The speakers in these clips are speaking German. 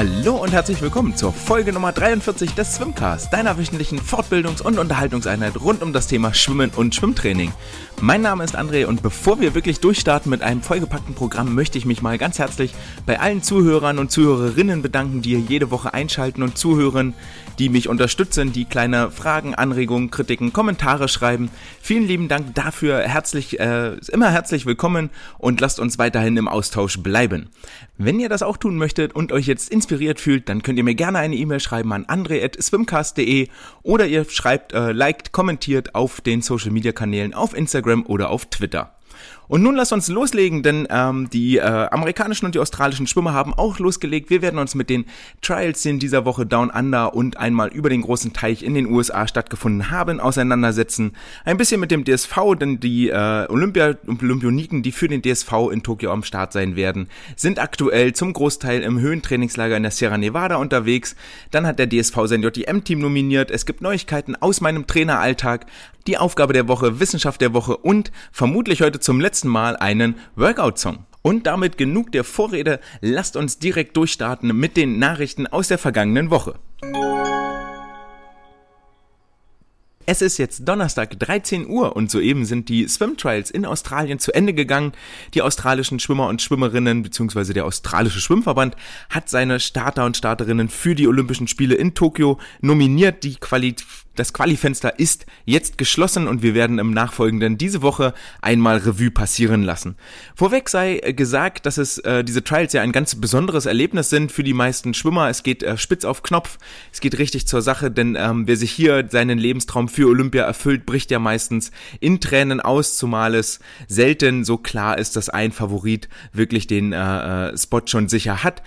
Hallo und herzlich willkommen zur Folge Nummer 43 des Swimcast, deiner wöchentlichen Fortbildungs- und Unterhaltungseinheit rund um das Thema Schwimmen und Schwimmtraining. Mein Name ist André und bevor wir wirklich durchstarten mit einem vollgepackten Programm, möchte ich mich mal ganz herzlich bei allen Zuhörern und Zuhörerinnen bedanken, die jede Woche einschalten und zuhören, die mich unterstützen, die kleine Fragen, Anregungen, Kritiken, Kommentare schreiben. Vielen lieben Dank dafür, herzlich, äh, immer herzlich willkommen und lasst uns weiterhin im Austausch bleiben. Wenn ihr das auch tun möchtet und euch jetzt inspiriert fühlt, dann könnt ihr mir gerne eine E-Mail schreiben an andre.swimcast.de oder ihr schreibt, äh, liked, kommentiert auf den Social Media Kanälen auf Instagram oder auf Twitter. Und nun lass uns loslegen, denn ähm, die äh, amerikanischen und die australischen Schwimmer haben auch losgelegt. Wir werden uns mit den Trials, die in dieser Woche Down Under und einmal über den großen Teich in den USA stattgefunden haben, auseinandersetzen. Ein bisschen mit dem DSV, denn die äh, Olympia Olympioniken, die für den DSV in Tokio am Start sein werden, sind aktuell zum Großteil im Höhentrainingslager in der Sierra Nevada unterwegs. Dann hat der DSV sein JTM-Team nominiert. Es gibt Neuigkeiten aus meinem Traineralltag, die Aufgabe der Woche, Wissenschaft der Woche und vermutlich heute zum letzten Mal einen Workout-Song. Und damit genug der Vorrede, lasst uns direkt durchstarten mit den Nachrichten aus der vergangenen Woche. Es ist jetzt Donnerstag 13 Uhr und soeben sind die Swim Trials in Australien zu Ende gegangen. Die australischen Schwimmer und Schwimmerinnen bzw. der australische Schwimmverband hat seine Starter und Starterinnen für die Olympischen Spiele in Tokio nominiert. Die Quali das Qualifenster ist jetzt geschlossen und wir werden im Nachfolgenden diese Woche einmal Revue passieren lassen. Vorweg sei gesagt, dass es äh, diese Trials ja ein ganz besonderes Erlebnis sind für die meisten Schwimmer. Es geht äh, spitz auf Knopf, es geht richtig zur Sache, denn ähm, wer sich hier seinen Lebenstraum für Olympia erfüllt, bricht ja meistens in Tränen aus, zumal es selten so klar ist, dass ein Favorit wirklich den äh, äh Spot schon sicher hat.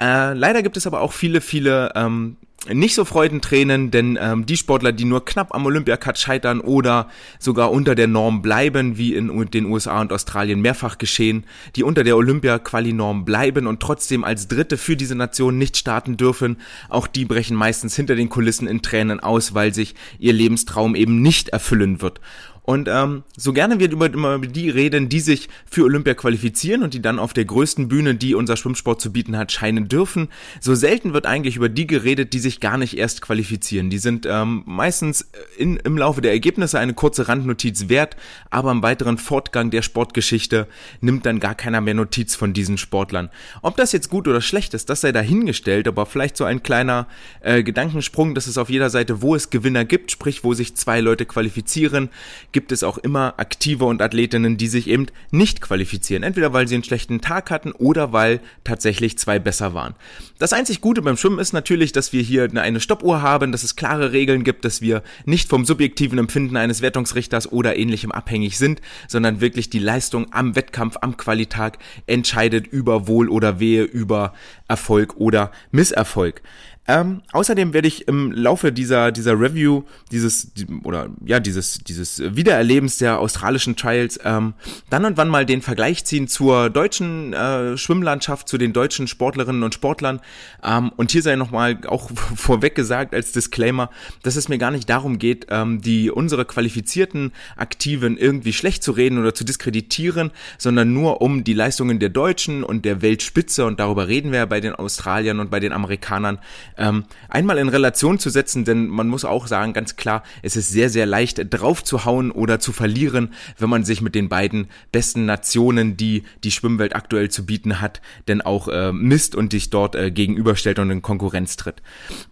Äh, leider gibt es aber auch viele, viele ähm, nicht so Freudentränen, denn ähm, die Sportler, die nur knapp am Olympiacut scheitern oder sogar unter der Norm bleiben, wie in den USA und Australien mehrfach geschehen, die unter der Olympia-Quali-Norm bleiben und trotzdem als Dritte für diese Nation nicht starten dürfen, auch die brechen meistens hinter den Kulissen in Tränen aus, weil sich ihr Lebenstraum eben nicht erfüllen wird. Und ähm, so gerne wir über, über die reden, die sich für Olympia qualifizieren und die dann auf der größten Bühne, die unser Schwimmsport zu bieten hat, scheinen dürfen, so selten wird eigentlich über die geredet, die sich gar nicht erst qualifizieren. Die sind ähm, meistens in, im Laufe der Ergebnisse eine kurze Randnotiz wert, aber im weiteren Fortgang der Sportgeschichte nimmt dann gar keiner mehr Notiz von diesen Sportlern. Ob das jetzt gut oder schlecht ist, das sei dahingestellt, aber vielleicht so ein kleiner äh, Gedankensprung, dass es auf jeder Seite, wo es Gewinner gibt, sprich wo sich zwei Leute qualifizieren, gibt es auch immer Aktive und Athletinnen, die sich eben nicht qualifizieren. Entweder weil sie einen schlechten Tag hatten oder weil tatsächlich zwei besser waren. Das einzig Gute beim Schwimmen ist natürlich, dass wir hier eine Stoppuhr haben, dass es klare Regeln gibt, dass wir nicht vom subjektiven Empfinden eines Wertungsrichters oder ähnlichem abhängig sind, sondern wirklich die Leistung am Wettkampf, am Qualitag entscheidet über Wohl oder Wehe, über Erfolg oder Misserfolg. Ähm, außerdem werde ich im Laufe dieser, dieser Review, dieses, oder ja, dieses, dieses Wiedererlebens der australischen Trials, ähm, dann und wann mal den Vergleich ziehen zur deutschen äh, Schwimmlandschaft, zu den deutschen Sportlerinnen und Sportlern. Ähm, und hier sei nochmal auch vorweg gesagt als Disclaimer, dass es mir gar nicht darum geht, ähm, die unsere qualifizierten Aktiven irgendwie schlecht zu reden oder zu diskreditieren, sondern nur um die Leistungen der Deutschen und der Weltspitze, und darüber reden wir ja bei den Australiern und bei den Amerikanern, ähm, einmal in Relation zu setzen, denn man muss auch sagen, ganz klar, es ist sehr, sehr leicht drauf oder zu verlieren, wenn man sich mit den beiden besten Nationen, die die Schwimmwelt aktuell zu bieten hat, denn auch äh, misst und dich dort äh, gegenüberstellt und in Konkurrenz tritt.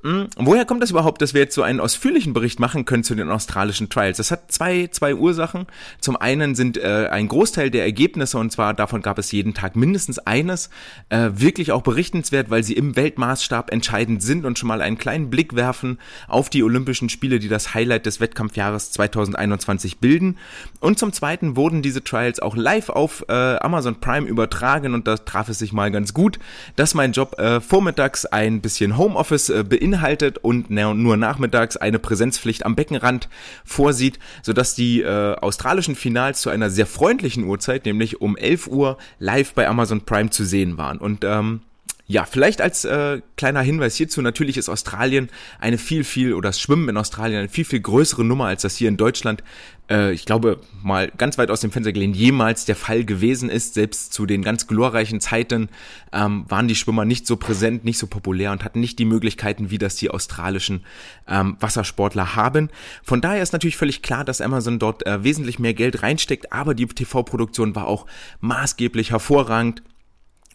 Hm, woher kommt das überhaupt, dass wir jetzt so einen ausführlichen Bericht machen können zu den australischen Trials? Das hat zwei, zwei Ursachen. Zum einen sind äh, ein Großteil der Ergebnisse, und zwar davon gab es jeden Tag mindestens eines, äh, wirklich auch berichtenswert, weil sie im Weltmaßstab entscheidend sind sind und schon mal einen kleinen Blick werfen auf die Olympischen Spiele, die das Highlight des Wettkampfjahres 2021 bilden. Und zum Zweiten wurden diese Trials auch live auf äh, Amazon Prime übertragen und da traf es sich mal ganz gut, dass mein Job äh, vormittags ein bisschen Homeoffice äh, beinhaltet und nur nachmittags eine Präsenzpflicht am Beckenrand vorsieht, sodass die äh, australischen Finals zu einer sehr freundlichen Uhrzeit, nämlich um 11 Uhr live bei Amazon Prime zu sehen waren. Und ähm, ja, vielleicht als äh, kleiner Hinweis hierzu, natürlich ist Australien eine viel, viel, oder das Schwimmen in Australien eine viel, viel größere Nummer, als das hier in Deutschland, äh, ich glaube, mal ganz weit aus dem Fenster gelehnt, jemals der Fall gewesen ist. Selbst zu den ganz glorreichen Zeiten ähm, waren die Schwimmer nicht so präsent, nicht so populär und hatten nicht die Möglichkeiten, wie das die australischen ähm, Wassersportler haben. Von daher ist natürlich völlig klar, dass Amazon dort äh, wesentlich mehr Geld reinsteckt, aber die TV-Produktion war auch maßgeblich hervorragend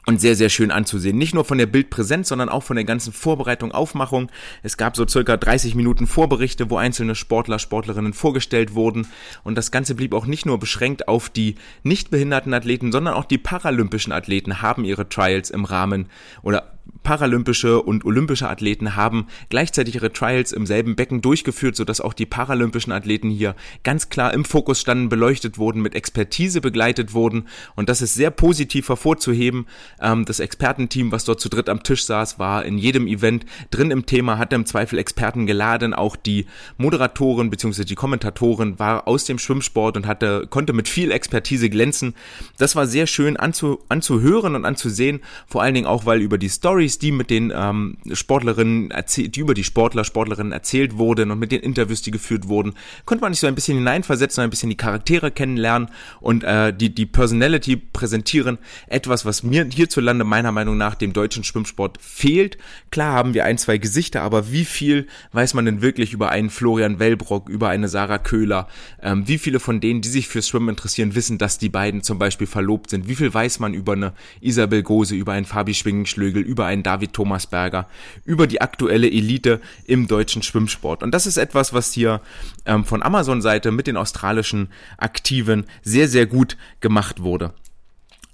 und sehr, sehr schön anzusehen. Nicht nur von der Bildpräsenz, sondern auch von der ganzen Vorbereitung, Aufmachung. Es gab so circa 30 Minuten Vorberichte, wo einzelne Sportler, Sportlerinnen vorgestellt wurden. Und das Ganze blieb auch nicht nur beschränkt auf die nicht behinderten Athleten, sondern auch die paralympischen Athleten haben ihre Trials im Rahmen oder paralympische und olympische Athleten haben gleichzeitig ihre Trials im selben Becken durchgeführt, sodass auch die paralympischen Athleten hier ganz klar im Fokus standen, beleuchtet wurden, mit Expertise begleitet wurden. Und das ist sehr positiv hervorzuheben. Ähm, das Expertenteam, was dort zu dritt am Tisch saß, war in jedem Event drin im Thema, hatte im Zweifel Experten geladen. Auch die Moderatorin bzw. die Kommentatorin war aus dem Schwimmsport und hatte, konnte mit viel Expertise glänzen. Das war sehr schön anzu, anzuhören und anzusehen, vor allen Dingen auch, weil über die Story Stories, die mit den ähm, Sportlerinnen, die über die Sportler, Sportlerinnen erzählt wurden und mit den Interviews, die geführt wurden, konnte man sich so ein bisschen hineinversetzen, ein bisschen die Charaktere kennenlernen und äh, die, die Personality präsentieren. Etwas, was mir hierzulande meiner Meinung nach dem deutschen Schwimmsport fehlt. Klar haben wir ein, zwei Gesichter, aber wie viel weiß man denn wirklich über einen Florian Wellbrock, über eine Sarah Köhler? Ähm, wie viele von denen, die sich fürs Schwimmen interessieren, wissen, dass die beiden zum Beispiel verlobt sind? Wie viel weiß man über eine Isabel Gose, über einen Fabi Schwingenschlögel, über einen David Thomasberger, über die aktuelle Elite im deutschen Schwimmsport. Und das ist etwas, was hier ähm, von Amazon-Seite mit den australischen Aktiven sehr, sehr gut gemacht wurde.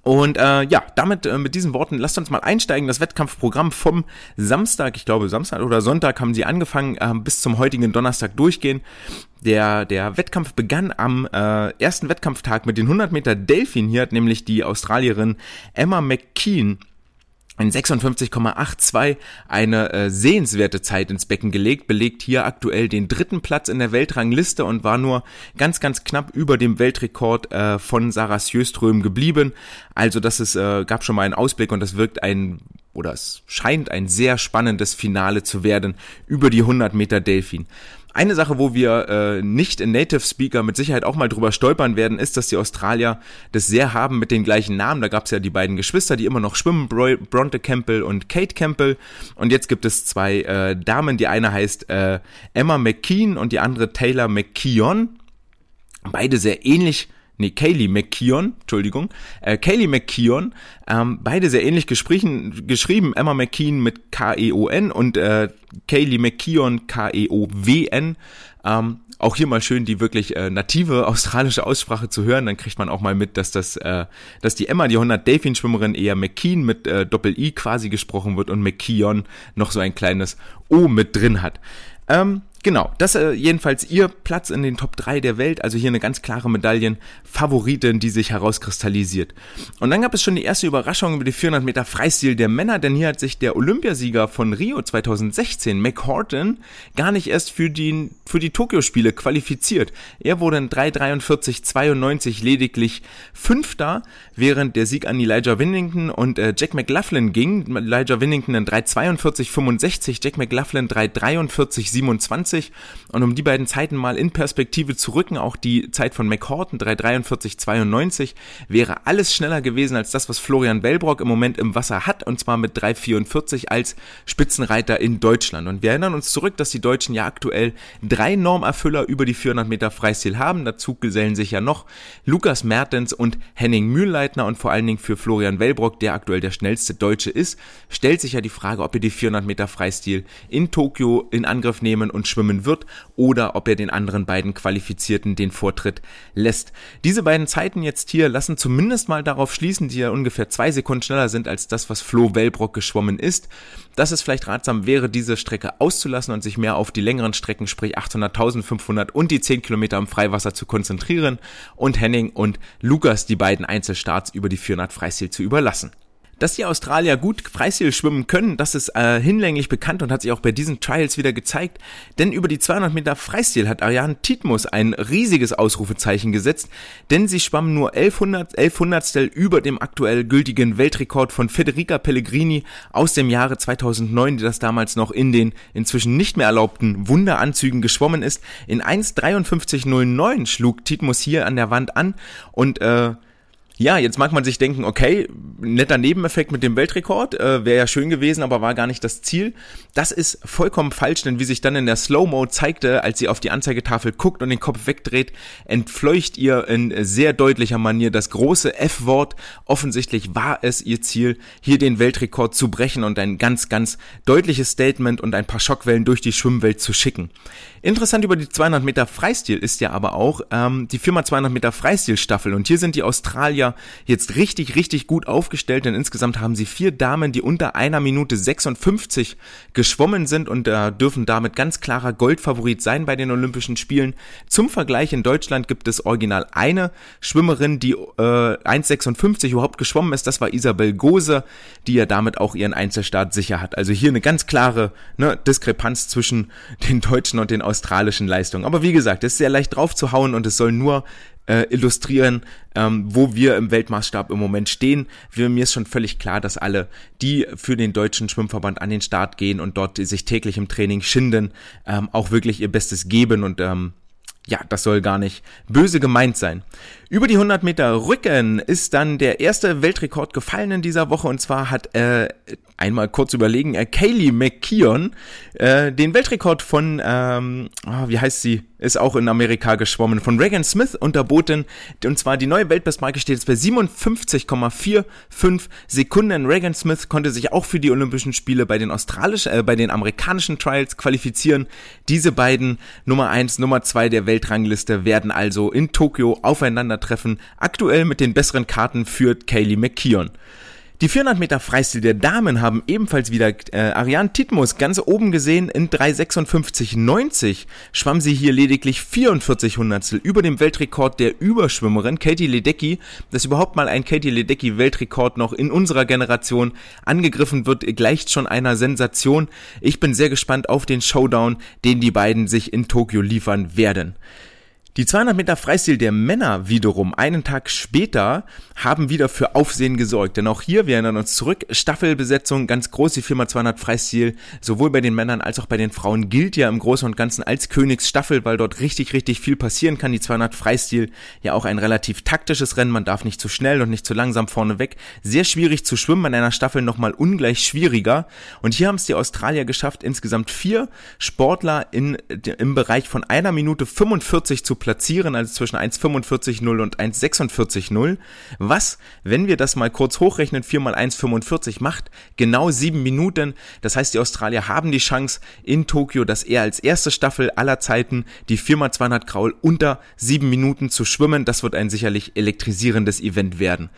Und äh, ja, damit äh, mit diesen Worten lasst uns mal einsteigen. Das Wettkampfprogramm vom Samstag, ich glaube Samstag oder Sonntag haben sie angefangen, äh, bis zum heutigen Donnerstag durchgehen. Der, der Wettkampf begann am äh, ersten Wettkampftag mit den 100 Meter Delfin. Hier hat nämlich die Australierin Emma McKean in 56,82 eine äh, sehenswerte Zeit ins Becken gelegt, belegt hier aktuell den dritten Platz in der Weltrangliste und war nur ganz, ganz knapp über dem Weltrekord äh, von Sarah Sjöström geblieben. Also das ist, äh, gab schon mal einen Ausblick und das wirkt ein oder es scheint ein sehr spannendes Finale zu werden über die 100 Meter Delfin. Eine Sache, wo wir äh, nicht in Native Speaker mit Sicherheit auch mal drüber stolpern werden, ist, dass die Australier das sehr haben mit den gleichen Namen. Da gab es ja die beiden Geschwister, die immer noch schwimmen, Bronte Campbell und Kate Campbell. Und jetzt gibt es zwei äh, Damen. Die eine heißt äh, Emma McKean und die andere Taylor McKeon. Beide sehr ähnlich nee, Kaylee McKeon, Entschuldigung, äh, Kaylee McKeon, ähm, beide sehr ähnlich geschrieben, geschrieben, Emma McKeon mit K-E-O-N und äh, Kaylee McKeon K-E-O-W-N. Ähm, auch hier mal schön die wirklich äh, native australische Aussprache zu hören, dann kriegt man auch mal mit, dass das, äh, dass die Emma, die 100 Delfin Schwimmerin, eher McKean mit äh, Doppel I quasi gesprochen wird und McKeon noch so ein kleines O mit drin hat. Ähm, Genau, das äh, jedenfalls ihr Platz in den Top 3 der Welt, also hier eine ganz klare Medaillenfavoritin, die sich herauskristallisiert. Und dann gab es schon die erste Überraschung über die 400 Meter Freistil der Männer, denn hier hat sich der Olympiasieger von Rio 2016, McHorton, gar nicht erst für die, für die Tokio-Spiele qualifiziert. Er wurde in 3,43,92 lediglich Fünfter, während der Sieg an Elijah Winnington und äh, Jack McLaughlin ging. Elijah Winnington in 3,42,65, Jack McLaughlin 3,43,27 3,43 und um die beiden Zeiten mal in Perspektive zu rücken, auch die Zeit von McHorton 3,43,92 wäre alles schneller gewesen als das, was Florian Bellbrock im Moment im Wasser hat und zwar mit 3,44 als Spitzenreiter in Deutschland. Und wir erinnern uns zurück, dass die Deutschen ja aktuell drei Normerfüller über die 400 Meter Freistil haben. Dazu gesellen sich ja noch Lukas Mertens und Henning Mühlleitner und vor allen Dingen für Florian Wellbrock, der aktuell der schnellste Deutsche ist, stellt sich ja die Frage, ob er die 400 Meter Freistil in Tokio in Angriff nehmen und schwimmen schwimmen wird oder ob er den anderen beiden Qualifizierten den Vortritt lässt. Diese beiden Zeiten jetzt hier lassen zumindest mal darauf schließen, die ja ungefähr zwei Sekunden schneller sind als das, was Flo Wellbrock geschwommen ist, dass es vielleicht ratsam wäre, diese Strecke auszulassen und sich mehr auf die längeren Strecken, sprich 800, 1500 und die 10 Kilometer im Freiwasser zu konzentrieren und Henning und Lukas die beiden Einzelstarts über die 400 Freistil zu überlassen. Dass die Australier gut Freistil schwimmen können, das ist äh, hinlänglich bekannt und hat sich auch bei diesen Trials wieder gezeigt. Denn über die 200 Meter Freistil hat Ariane Titmus ein riesiges Ausrufezeichen gesetzt, denn sie schwamm nur 1100, 1100 über dem aktuell gültigen Weltrekord von Federica Pellegrini aus dem Jahre 2009, die das damals noch in den inzwischen nicht mehr erlaubten Wunderanzügen geschwommen ist. In 1,53,09 schlug Titmus hier an der Wand an und äh, ja, jetzt mag man sich denken, okay, netter Nebeneffekt mit dem Weltrekord, äh, wäre ja schön gewesen, aber war gar nicht das Ziel. Das ist vollkommen falsch, denn wie sich dann in der Slow-Mo zeigte, als sie auf die Anzeigetafel guckt und den Kopf wegdreht, entfleucht ihr in sehr deutlicher Manier das große F-Wort. Offensichtlich war es ihr Ziel, hier den Weltrekord zu brechen und ein ganz, ganz deutliches Statement und ein paar Schockwellen durch die Schwimmwelt zu schicken. Interessant über die 200 Meter Freistil ist ja aber auch ähm, die Firma 200 Meter Freistil-Staffel. Und hier sind die Australier jetzt richtig, richtig gut aufgestellt, denn insgesamt haben sie vier Damen, die unter einer Minute 56 geschwommen sind und äh, dürfen damit ganz klarer Goldfavorit sein bei den Olympischen Spielen. Zum Vergleich in Deutschland gibt es original eine Schwimmerin, die äh, 1,56 überhaupt geschwommen ist. Das war Isabel Gose, die ja damit auch ihren Einzelstart sicher hat. Also hier eine ganz klare ne, Diskrepanz zwischen den Deutschen und den Australiern australischen Leistungen. Aber wie gesagt, es ist sehr leicht drauf zu hauen und es soll nur äh, illustrieren, ähm, wo wir im Weltmaßstab im Moment stehen. Wir, mir ist schon völlig klar, dass alle, die für den deutschen Schwimmverband an den Start gehen und dort sich täglich im Training schinden, ähm, auch wirklich ihr Bestes geben und ähm, ja, das soll gar nicht böse gemeint sein. Über die 100 Meter Rücken ist dann der erste Weltrekord gefallen in dieser Woche und zwar hat äh, einmal kurz überlegen, äh, Kaylee McKeon äh, den Weltrekord von, ähm, oh, wie heißt sie, ist auch in Amerika geschwommen, von Regan Smith unterboten und zwar die neue Weltbestmarke steht jetzt bei 57,45 Sekunden. Regan Smith konnte sich auch für die Olympischen Spiele bei den australischen, äh, bei den amerikanischen Trials qualifizieren. Diese beiden Nummer eins, Nummer zwei der Weltrangliste werden also in Tokio aufeinandertreffen. Aktuell mit den besseren Karten führt Kaylee McKeon. Die 400 Meter Freistil der Damen haben ebenfalls wieder äh, Ariane Titmus ganz oben gesehen in 3,56,90 schwamm sie hier lediglich 44 Hundertstel über dem Weltrekord der Überschwimmerin Katie Ledecky, dass überhaupt mal ein Katie Ledecky Weltrekord noch in unserer Generation angegriffen wird, gleicht schon einer Sensation. Ich bin sehr gespannt auf den Showdown, den die beiden sich in Tokio liefern werden. Die 200 Meter Freistil der Männer wiederum einen Tag später haben wieder für Aufsehen gesorgt. Denn auch hier, wir erinnern uns zurück, Staffelbesetzung, ganz groß, die Firma 200 Freistil, sowohl bei den Männern als auch bei den Frauen gilt ja im Großen und Ganzen als Königsstaffel, weil dort richtig, richtig viel passieren kann. Die 200 Freistil ja auch ein relativ taktisches Rennen, man darf nicht zu schnell und nicht zu langsam vorne weg. Sehr schwierig zu schwimmen, in einer Staffel nochmal ungleich schwieriger. Und hier haben es die Australier geschafft, insgesamt vier Sportler in, im Bereich von einer Minute 45 zu platzieren, also zwischen 1,45,0 und 1,46,0. Was, wenn wir das mal kurz hochrechnen, 4 mal 1,45 macht genau sieben Minuten. Das heißt, die Australier haben die Chance in Tokio, dass er als erste Staffel aller Zeiten die 4 mal 200 Kraul unter sieben Minuten zu schwimmen. Das wird ein sicherlich elektrisierendes Event werden.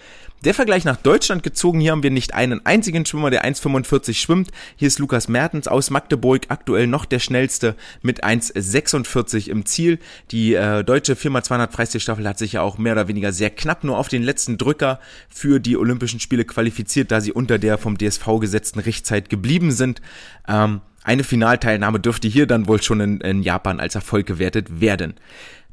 Der Vergleich nach Deutschland gezogen, hier haben wir nicht einen einzigen Schwimmer, der 1,45 schwimmt. Hier ist Lukas Mertens aus Magdeburg aktuell noch der schnellste mit 1,46 im Ziel. Die äh, deutsche Firma 200 Freistilstaffel hat sich ja auch mehr oder weniger sehr knapp nur auf den letzten Drücker für die Olympischen Spiele qualifiziert, da sie unter der vom DSV gesetzten Richtzeit geblieben sind. Ähm, eine Finalteilnahme dürfte hier dann wohl schon in, in Japan als Erfolg gewertet werden.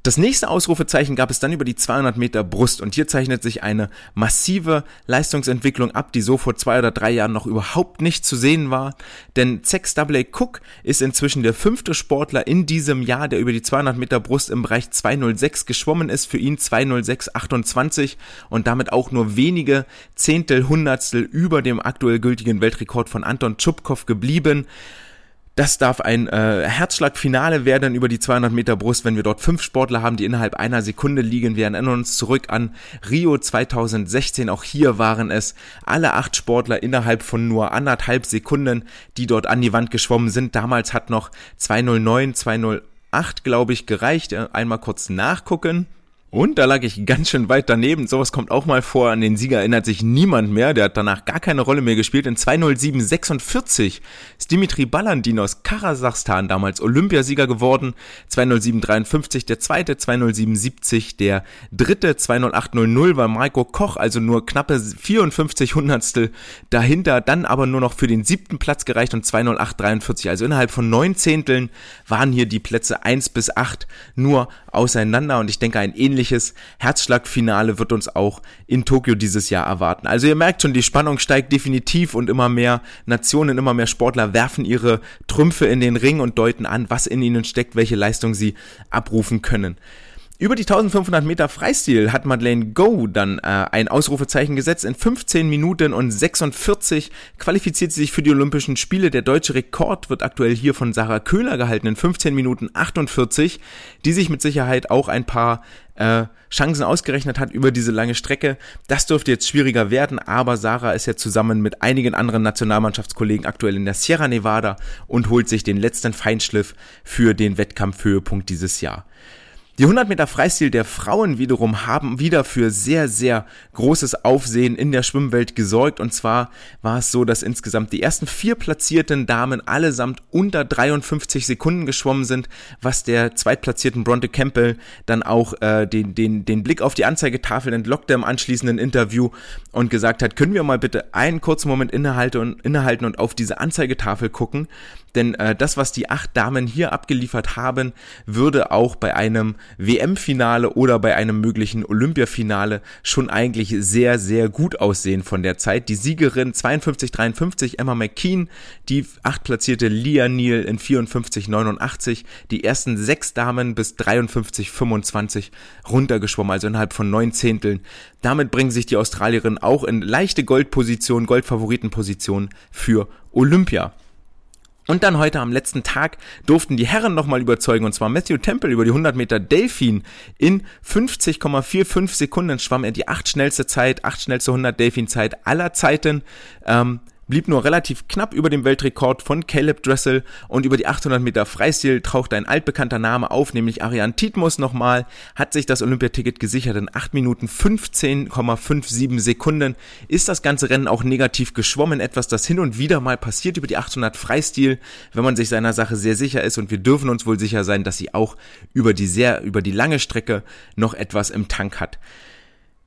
Das nächste Ausrufezeichen gab es dann über die 200 Meter Brust und hier zeichnet sich eine massive Leistungsentwicklung ab, die so vor zwei oder drei Jahren noch überhaupt nicht zu sehen war. Denn Zex Double Cook ist inzwischen der fünfte Sportler in diesem Jahr, der über die 200 Meter Brust im Bereich 206 geschwommen ist. Für ihn 206,28 und damit auch nur wenige Zehntel, Hundertstel über dem aktuell gültigen Weltrekord von Anton Tschupkow geblieben. Das darf ein äh, Herzschlagfinale werden über die 200 Meter Brust, wenn wir dort fünf Sportler haben, die innerhalb einer Sekunde liegen. Wir erinnern uns zurück an Rio 2016. Auch hier waren es alle acht Sportler innerhalb von nur anderthalb Sekunden, die dort an die Wand geschwommen sind. Damals hat noch 209, 208, glaube ich, gereicht. Einmal kurz nachgucken. Und da lag ich ganz schön weit daneben. Sowas kommt auch mal vor. An den Sieger erinnert sich niemand mehr. Der hat danach gar keine Rolle mehr gespielt. In 20746 ist Dimitri Balandin aus Kasachstan damals Olympiasieger geworden. 20753 der zweite, 20770 der dritte, 20800 war Marco Koch, also nur knappe 54 Hundertstel dahinter. Dann aber nur noch für den siebten Platz gereicht und 20843. Also innerhalb von neun Zehnteln waren hier die Plätze eins bis acht nur auseinander. Und ich denke, ein ähnliches ähnliches Herzschlagfinale wird uns auch in Tokio dieses Jahr erwarten. Also ihr merkt schon, die Spannung steigt definitiv und immer mehr Nationen, immer mehr Sportler werfen ihre Trümpfe in den Ring und deuten an, was in ihnen steckt, welche Leistung sie abrufen können. Über die 1500 Meter Freistil hat Madeleine Go dann äh, ein Ausrufezeichen gesetzt. In 15 Minuten und 46 qualifiziert sie sich für die Olympischen Spiele. Der deutsche Rekord wird aktuell hier von Sarah Köhler gehalten in 15 Minuten 48, die sich mit Sicherheit auch ein paar äh, Chancen ausgerechnet hat über diese lange Strecke. Das dürfte jetzt schwieriger werden, aber Sarah ist ja zusammen mit einigen anderen Nationalmannschaftskollegen aktuell in der Sierra Nevada und holt sich den letzten Feinschliff für den Wettkampfhöhepunkt dieses Jahr. Die 100 Meter Freistil der Frauen wiederum haben wieder für sehr, sehr großes Aufsehen in der Schwimmwelt gesorgt. Und zwar war es so, dass insgesamt die ersten vier platzierten Damen allesamt unter 53 Sekunden geschwommen sind, was der zweitplatzierten Bronte Campbell dann auch äh, den, den, den Blick auf die Anzeigetafel entlockte im anschließenden Interview und gesagt hat, können wir mal bitte einen kurzen Moment innehalten und, innehalten und auf diese Anzeigetafel gucken. Denn äh, das, was die acht Damen hier abgeliefert haben, würde auch bei einem WM-Finale oder bei einem möglichen Olympiafinale schon eigentlich sehr, sehr gut aussehen von der Zeit. Die Siegerin 52-53 Emma McKean, die achtplatzierte Lia Neal in 54-89, die ersten sechs Damen bis 53-25 runtergeschwommen, also innerhalb von neun Zehnteln. Damit bringen sich die Australierinnen auch in leichte Goldposition, Goldfavoritenposition für Olympia. Und dann heute am letzten Tag durften die Herren nochmal überzeugen, und zwar Matthew Temple über die 100 Meter Delfin. In 50,45 Sekunden schwamm er die acht schnellste Zeit, acht schnellste 100 Delfin-Zeit aller Zeiten. Ähm, blieb nur relativ knapp über dem Weltrekord von Caleb Dressel und über die 800 Meter Freistil tauchte ein altbekannter Name auf, nämlich Ariane Titmus nochmal, hat sich das Olympiaticket gesichert in 8 Minuten 15,57 Sekunden, ist das ganze Rennen auch negativ geschwommen, etwas, das hin und wieder mal passiert über die 800 Freistil, wenn man sich seiner Sache sehr sicher ist und wir dürfen uns wohl sicher sein, dass sie auch über die sehr, über die lange Strecke noch etwas im Tank hat.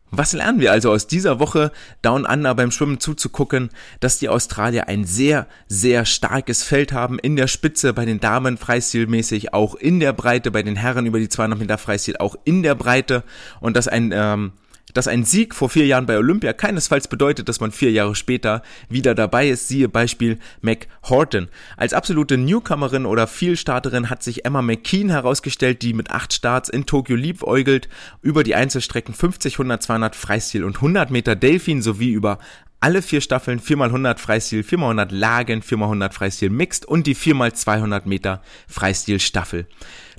Was lernen wir also aus dieser Woche Down Under beim Schwimmen zuzugucken, dass die Australier ein sehr, sehr starkes Feld haben in der Spitze bei den Damen freistilmäßig, auch in der Breite, bei den Herren über die 200 Meter Freistil auch in der Breite und dass ein ähm, dass ein Sieg vor vier Jahren bei Olympia keinesfalls bedeutet, dass man vier Jahre später wieder dabei ist. Siehe Beispiel Mac Horton. Als absolute Newcomerin oder Vielstarterin hat sich Emma McKean herausgestellt, die mit acht Starts in Tokio liebäugelt, über die Einzelstrecken 50, 100, 200 Freistil und 100 Meter Delfin sowie über alle vier Staffeln 4x100 Freistil, 4x100 Lagen, 4x100 Freistil Mixed und die 4x200 Meter Freistil Staffel.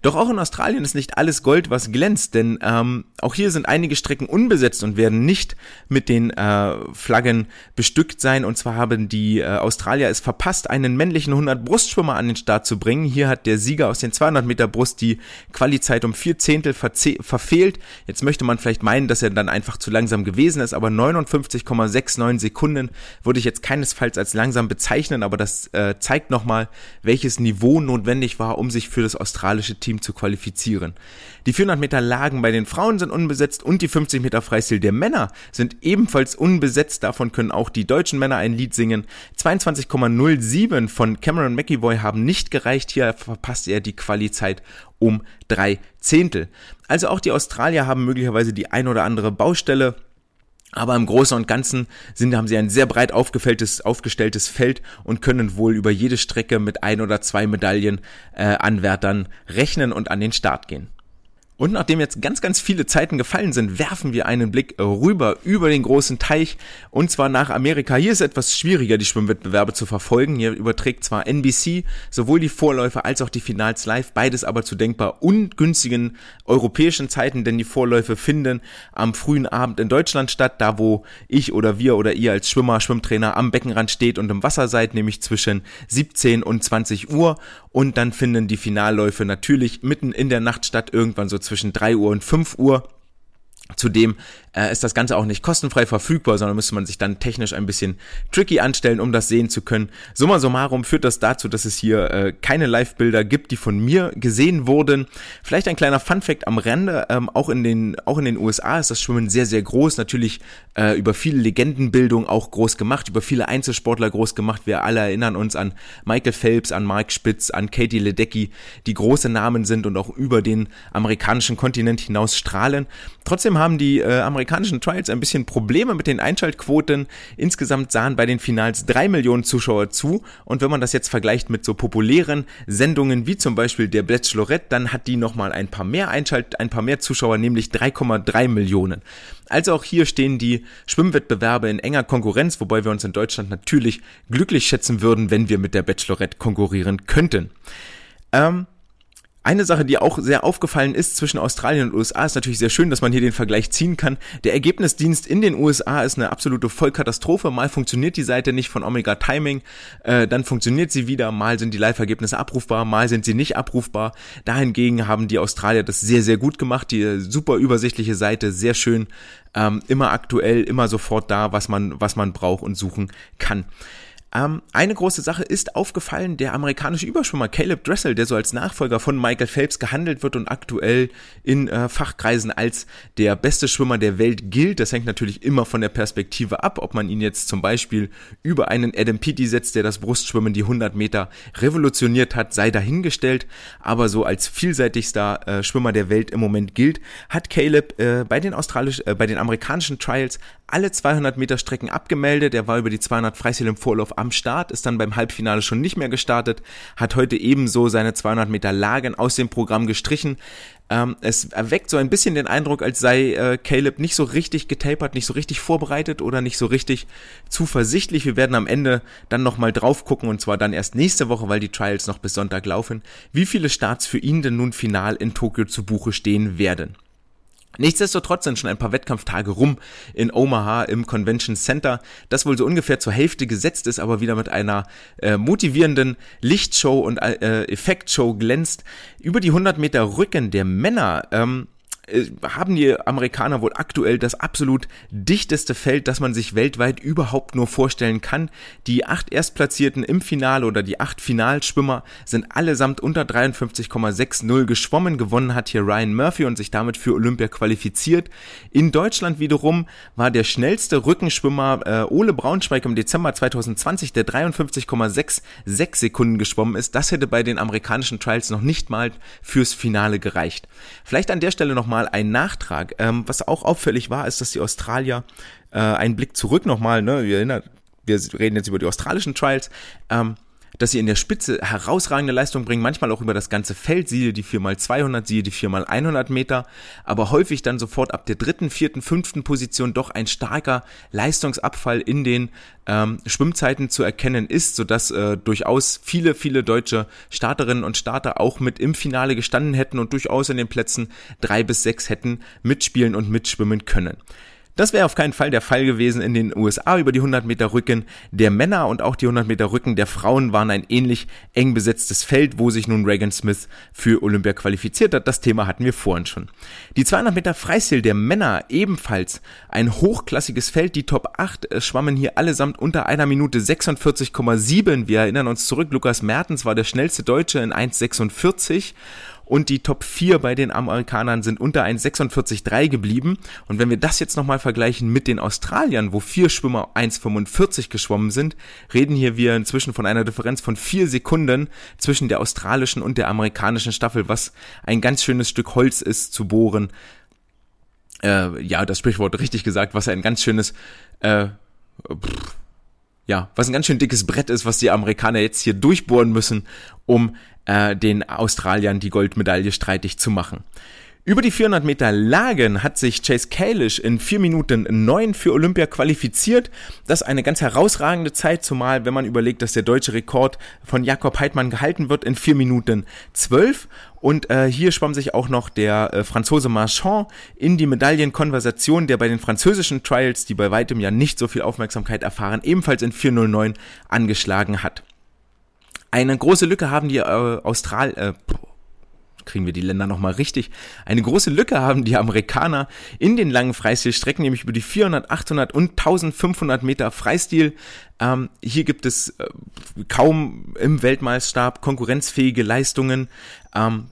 Doch auch in Australien ist nicht alles Gold, was glänzt, denn ähm, auch hier sind einige Strecken unbesetzt und werden nicht mit den äh, Flaggen bestückt sein. Und zwar haben die äh, Australier es verpasst, einen männlichen 100 Brustschwimmer an den Start zu bringen. Hier hat der Sieger aus den 200 Meter Brust die Qualizeit um vier Zehntel verfehlt. Jetzt möchte man vielleicht meinen, dass er dann einfach zu langsam gewesen ist, aber 59,69 Sekunden würde ich jetzt keinesfalls als langsam bezeichnen, aber das äh, zeigt nochmal, welches Niveau notwendig war, um sich für das australische Team Team zu qualifizieren. Die 400 Meter Lagen bei den Frauen sind unbesetzt und die 50 Meter Freistil der Männer sind ebenfalls unbesetzt. Davon können auch die deutschen Männer ein Lied singen. 22,07 von Cameron McEvoy haben nicht gereicht. Hier verpasst er die Qualizeit um drei Zehntel. Also auch die Australier haben möglicherweise die ein oder andere Baustelle aber im Großen und Ganzen sind, haben sie ein sehr breit aufgestelltes, aufgestelltes Feld und können wohl über jede Strecke mit ein oder zwei Medaillenanwärtern äh, rechnen und an den Start gehen. Und nachdem jetzt ganz, ganz viele Zeiten gefallen sind, werfen wir einen Blick rüber über den großen Teich und zwar nach Amerika. Hier ist etwas schwieriger, die Schwimmwettbewerbe zu verfolgen. Hier überträgt zwar NBC sowohl die Vorläufe als auch die Finals live, beides aber zu denkbar ungünstigen europäischen Zeiten, denn die Vorläufe finden am frühen Abend in Deutschland statt, da wo ich oder wir oder ihr als Schwimmer, Schwimmtrainer am Beckenrand steht und im Wasser seid, nämlich zwischen 17 und 20 Uhr und dann finden die Finalläufe natürlich mitten in der Nacht statt, irgendwann so zwischen 3 Uhr und 5 Uhr. Zudem äh, ist das Ganze auch nicht kostenfrei verfügbar, sondern müsste man sich dann technisch ein bisschen tricky anstellen, um das sehen zu können. Summa summarum führt das dazu, dass es hier äh, keine Live-Bilder gibt, die von mir gesehen wurden. Vielleicht ein kleiner Fun-Fact am Rande, ähm, auch, in den, auch in den USA ist das Schwimmen sehr, sehr groß, natürlich äh, über viele Legendenbildung auch groß gemacht, über viele Einzelsportler groß gemacht. Wir alle erinnern uns an Michael Phelps, an Mark Spitz, an Katie Ledecky, die große Namen sind und auch über den amerikanischen Kontinent hinaus strahlen. Trotzdem haben die äh, amerikanischen Trials ein bisschen Probleme mit den Einschaltquoten. Insgesamt sahen bei den Finals drei Millionen Zuschauer zu. Und wenn man das jetzt vergleicht mit so populären Sendungen wie zum Beispiel der Bachelorette, dann hat die nochmal ein paar mehr Einschalt, ein paar mehr Zuschauer, nämlich 3,3 Millionen. Also auch hier stehen die Schwimmwettbewerbe in enger Konkurrenz, wobei wir uns in Deutschland natürlich glücklich schätzen würden, wenn wir mit der Bachelorette konkurrieren könnten. Ähm, eine Sache, die auch sehr aufgefallen ist zwischen Australien und USA, ist natürlich sehr schön, dass man hier den Vergleich ziehen kann. Der Ergebnisdienst in den USA ist eine absolute Vollkatastrophe. Mal funktioniert die Seite nicht von Omega Timing, äh, dann funktioniert sie wieder, mal sind die Live-Ergebnisse abrufbar, mal sind sie nicht abrufbar. Dahingegen haben die Australier das sehr, sehr gut gemacht. Die super übersichtliche Seite, sehr schön, ähm, immer aktuell, immer sofort da, was man, was man braucht und suchen kann. Ähm, eine große Sache ist aufgefallen, der amerikanische Überschwimmer Caleb Dressel, der so als Nachfolger von Michael Phelps gehandelt wird und aktuell in äh, Fachkreisen als der beste Schwimmer der Welt gilt. Das hängt natürlich immer von der Perspektive ab, ob man ihn jetzt zum Beispiel über einen Adam Peaty setzt, der das Brustschwimmen die 100 Meter revolutioniert hat, sei dahingestellt. Aber so als vielseitigster äh, Schwimmer der Welt im Moment gilt, hat Caleb äh, bei den äh, bei den amerikanischen Trials alle 200 Meter Strecken abgemeldet. Er war über die 200 Freistil im Vorlauf am Start, ist dann beim Halbfinale schon nicht mehr gestartet, hat heute ebenso seine 200 Meter Lagen aus dem Programm gestrichen. Ähm, es erweckt so ein bisschen den Eindruck, als sei äh, Caleb nicht so richtig getapert, nicht so richtig vorbereitet oder nicht so richtig zuversichtlich. Wir werden am Ende dann nochmal drauf gucken und zwar dann erst nächste Woche, weil die Trials noch bis Sonntag laufen, wie viele Starts für ihn denn nun final in Tokio zu Buche stehen werden. Nichtsdestotrotz sind schon ein paar Wettkampftage rum in Omaha im Convention Center, das wohl so ungefähr zur Hälfte gesetzt ist, aber wieder mit einer äh, motivierenden Lichtshow und äh, Effektshow glänzt. Über die 100 Meter Rücken der Männer ähm, äh, haben die Amerikaner wohl aktuell das absolut dichteste Feld, das man sich weltweit überhaupt nur vorstellen kann. Die acht Erstplatzierten im Finale oder die acht Finalschwimmer sind allesamt unter 53,60 geschwommen. Gewonnen hat hier Ryan Murphy und sich damit für Olympia qualifiziert. In Deutschland wiederum war der schnellste Rückenschwimmer äh, Ole Braunschweig im Dezember 2020, der 53,66 Sekunden geschwommen ist. Das hätte bei den amerikanischen Trials noch nicht mal fürs Finale gereicht. Vielleicht an der Stelle nochmal nochmal ein Nachtrag. Ähm, was auch auffällig war, ist, dass die Australier äh, einen Blick zurück nochmal, ne, wir, erinnern, wir reden jetzt über die australischen Trials, ähm, dass sie in der Spitze herausragende Leistung bringen, manchmal auch über das ganze Feld, siehe die 4x200, siehe die 4x100 Meter, aber häufig dann sofort ab der dritten, vierten, fünften Position doch ein starker Leistungsabfall in den ähm, Schwimmzeiten zu erkennen ist, sodass äh, durchaus viele, viele deutsche Starterinnen und Starter auch mit im Finale gestanden hätten und durchaus in den Plätzen drei bis sechs hätten mitspielen und mitschwimmen können. Das wäre auf keinen Fall der Fall gewesen in den USA über die 100 Meter Rücken der Männer und auch die 100 Meter Rücken der Frauen waren ein ähnlich eng besetztes Feld, wo sich nun Reagan Smith für Olympia qualifiziert hat. Das Thema hatten wir vorhin schon. Die 200 Meter Freistil der Männer ebenfalls ein hochklassiges Feld. Die Top 8 äh, schwammen hier allesamt unter einer Minute 46,7. Wir erinnern uns zurück, Lukas Mertens war der schnellste Deutsche in 1,46 und die Top 4 bei den Amerikanern sind unter 1,46,3 geblieben. Und wenn wir das jetzt nochmal vergleichen mit den Australiern, wo vier Schwimmer 1,45 geschwommen sind, reden hier wir inzwischen von einer Differenz von vier Sekunden zwischen der australischen und der amerikanischen Staffel, was ein ganz schönes Stück Holz ist zu bohren. Äh, ja, das Sprichwort richtig gesagt, was ein ganz schönes äh, pff, ja, was ein ganz schön dickes Brett ist, was die Amerikaner jetzt hier durchbohren müssen, um äh, den Australiern die Goldmedaille streitig zu machen. Über die 400 Meter Lagen hat sich Chase Kalish in 4 Minuten 9 für Olympia qualifiziert. Das ist eine ganz herausragende Zeit, zumal wenn man überlegt, dass der deutsche Rekord von Jakob Heidmann gehalten wird in 4 Minuten 12. Und äh, hier schwamm sich auch noch der äh, Franzose Marchand in die Medaillenkonversation, der bei den französischen Trials, die bei weitem ja nicht so viel Aufmerksamkeit erfahren, ebenfalls in 4.09 angeschlagen hat. Eine große Lücke haben die äh, Austral... Äh, kriegen wir die Länder nochmal richtig. Eine große Lücke haben die Amerikaner in den langen Freistilstrecken, nämlich über die 400, 800 und 1500 Meter Freistil. Ähm, hier gibt es äh, kaum im Weltmaßstab konkurrenzfähige Leistungen. Ähm,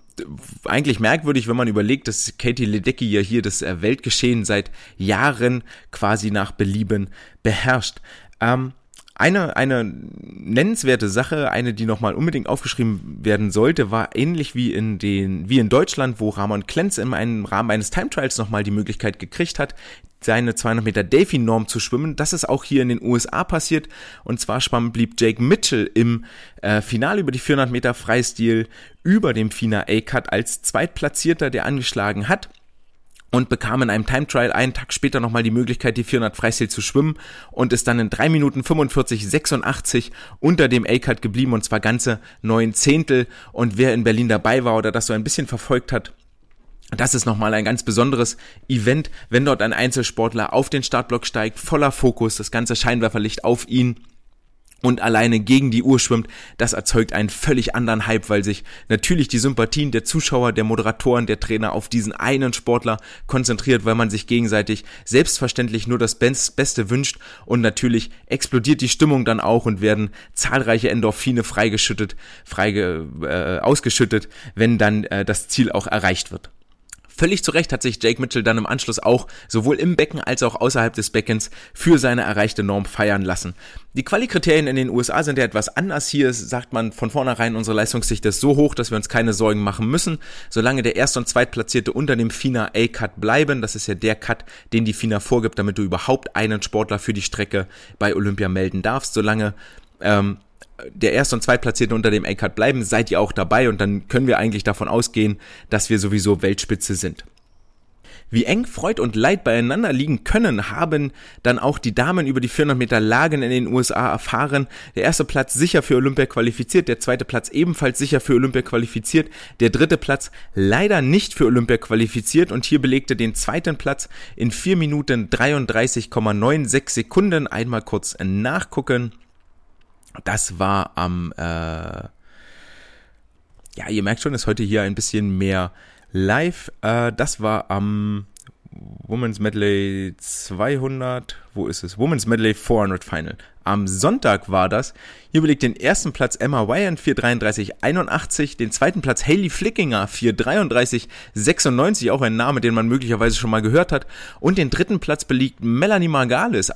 eigentlich merkwürdig, wenn man überlegt, dass Katie Ledecky ja hier das äh, Weltgeschehen seit Jahren quasi nach Belieben beherrscht. Ähm, eine, eine nennenswerte Sache, eine, die nochmal unbedingt aufgeschrieben werden sollte, war ähnlich wie in den, wie in Deutschland, wo Ramon Klenz einem Rahmen eines Time Trials nochmal die Möglichkeit gekriegt hat, seine 200 Meter Delfin-Norm zu schwimmen. Das ist auch hier in den USA passiert. Und zwar schwamm blieb Jake Mitchell im äh, Finale über die 400 Meter Freistil über dem FINA A-Cut als Zweitplatzierter, der angeschlagen hat und bekam in einem Time Trial einen Tag später nochmal die Möglichkeit, die 400 Freistil zu schwimmen und ist dann in 3 Minuten 45, 86 unter dem A-Cut geblieben und zwar ganze neun Zehntel. Und wer in Berlin dabei war oder das so ein bisschen verfolgt hat, das ist nochmal ein ganz besonderes Event, wenn dort ein Einzelsportler auf den Startblock steigt, voller Fokus, das ganze Scheinwerferlicht auf ihn und alleine gegen die Uhr schwimmt, das erzeugt einen völlig anderen Hype, weil sich natürlich die Sympathien der Zuschauer, der Moderatoren, der Trainer auf diesen einen Sportler konzentriert, weil man sich gegenseitig selbstverständlich nur das Beste wünscht und natürlich explodiert die Stimmung dann auch und werden zahlreiche Endorphine freigeschüttet, freige, äh, ausgeschüttet, wenn dann äh, das Ziel auch erreicht wird. Völlig zu Recht hat sich Jake Mitchell dann im Anschluss auch sowohl im Becken als auch außerhalb des Beckens für seine erreichte Norm feiern lassen. Die Qualikriterien in den USA sind ja etwas anders. Hier sagt man von vornherein, unsere Leistungsdichte ist so hoch, dass wir uns keine Sorgen machen müssen. Solange der Erst- und Zweitplatzierte unter dem FINA A-Cut bleiben, das ist ja der Cut, den die FINA vorgibt, damit du überhaupt einen Sportler für die Strecke bei Olympia melden darfst. Solange ähm, der Erst- und Zweitplatzierte unter dem A-Cut bleiben, seid ihr auch dabei und dann können wir eigentlich davon ausgehen, dass wir sowieso Weltspitze sind. Wie eng Freud und Leid beieinander liegen können, haben dann auch die Damen über die 400 Meter Lagen in den USA erfahren. Der erste Platz sicher für Olympia qualifiziert, der zweite Platz ebenfalls sicher für Olympia qualifiziert, der dritte Platz leider nicht für Olympia qualifiziert und hier belegte den zweiten Platz in 4 Minuten 33,96 Sekunden. Einmal kurz nachgucken. Das war am, äh, ja, ihr merkt schon, ist heute hier ein bisschen mehr live. Äh, das war am Women's Medley 200, wo ist es? Women's Medley 400 Final. Am Sonntag war das. Hier belegt den ersten Platz Emma Wyan 433,81, den zweiten Platz Hayley Flickinger 433,96, auch ein Name, den man möglicherweise schon mal gehört hat. Und den dritten Platz belegt Melanie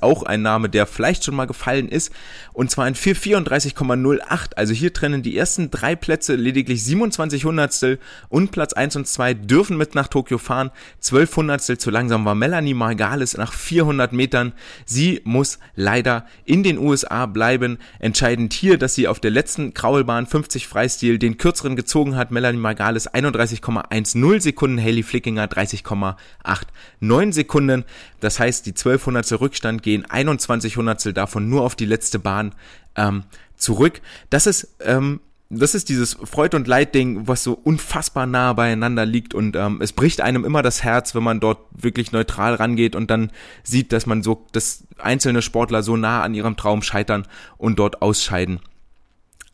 auch ein Name, der vielleicht schon mal gefallen ist, und zwar in 434,08. Also hier trennen die ersten drei Plätze lediglich 27 Hundertstel und Platz 1 und 2 dürfen mit nach Tokio fahren. 12 Hundertstel zu langsam war Melanie Margales nach 400 Metern. Sie muss leider in den USA bleiben. Entscheidend hier, dass sie auf der letzten Kraulbahn 50 Freistil den kürzeren gezogen hat. Melanie Margales 31,10 Sekunden, Haley Flickinger 30,89 Sekunden. Das heißt, die 12 Hundertstel Rückstand gehen 21 Hundertstel davon nur auf die letzte Bahn ähm, zurück. Das ist ähm, das ist dieses Freud- und Leid-Ding, was so unfassbar nah beieinander liegt und ähm, es bricht einem immer das Herz, wenn man dort wirklich neutral rangeht und dann sieht, dass man so, dass einzelne Sportler so nah an ihrem Traum scheitern und dort ausscheiden.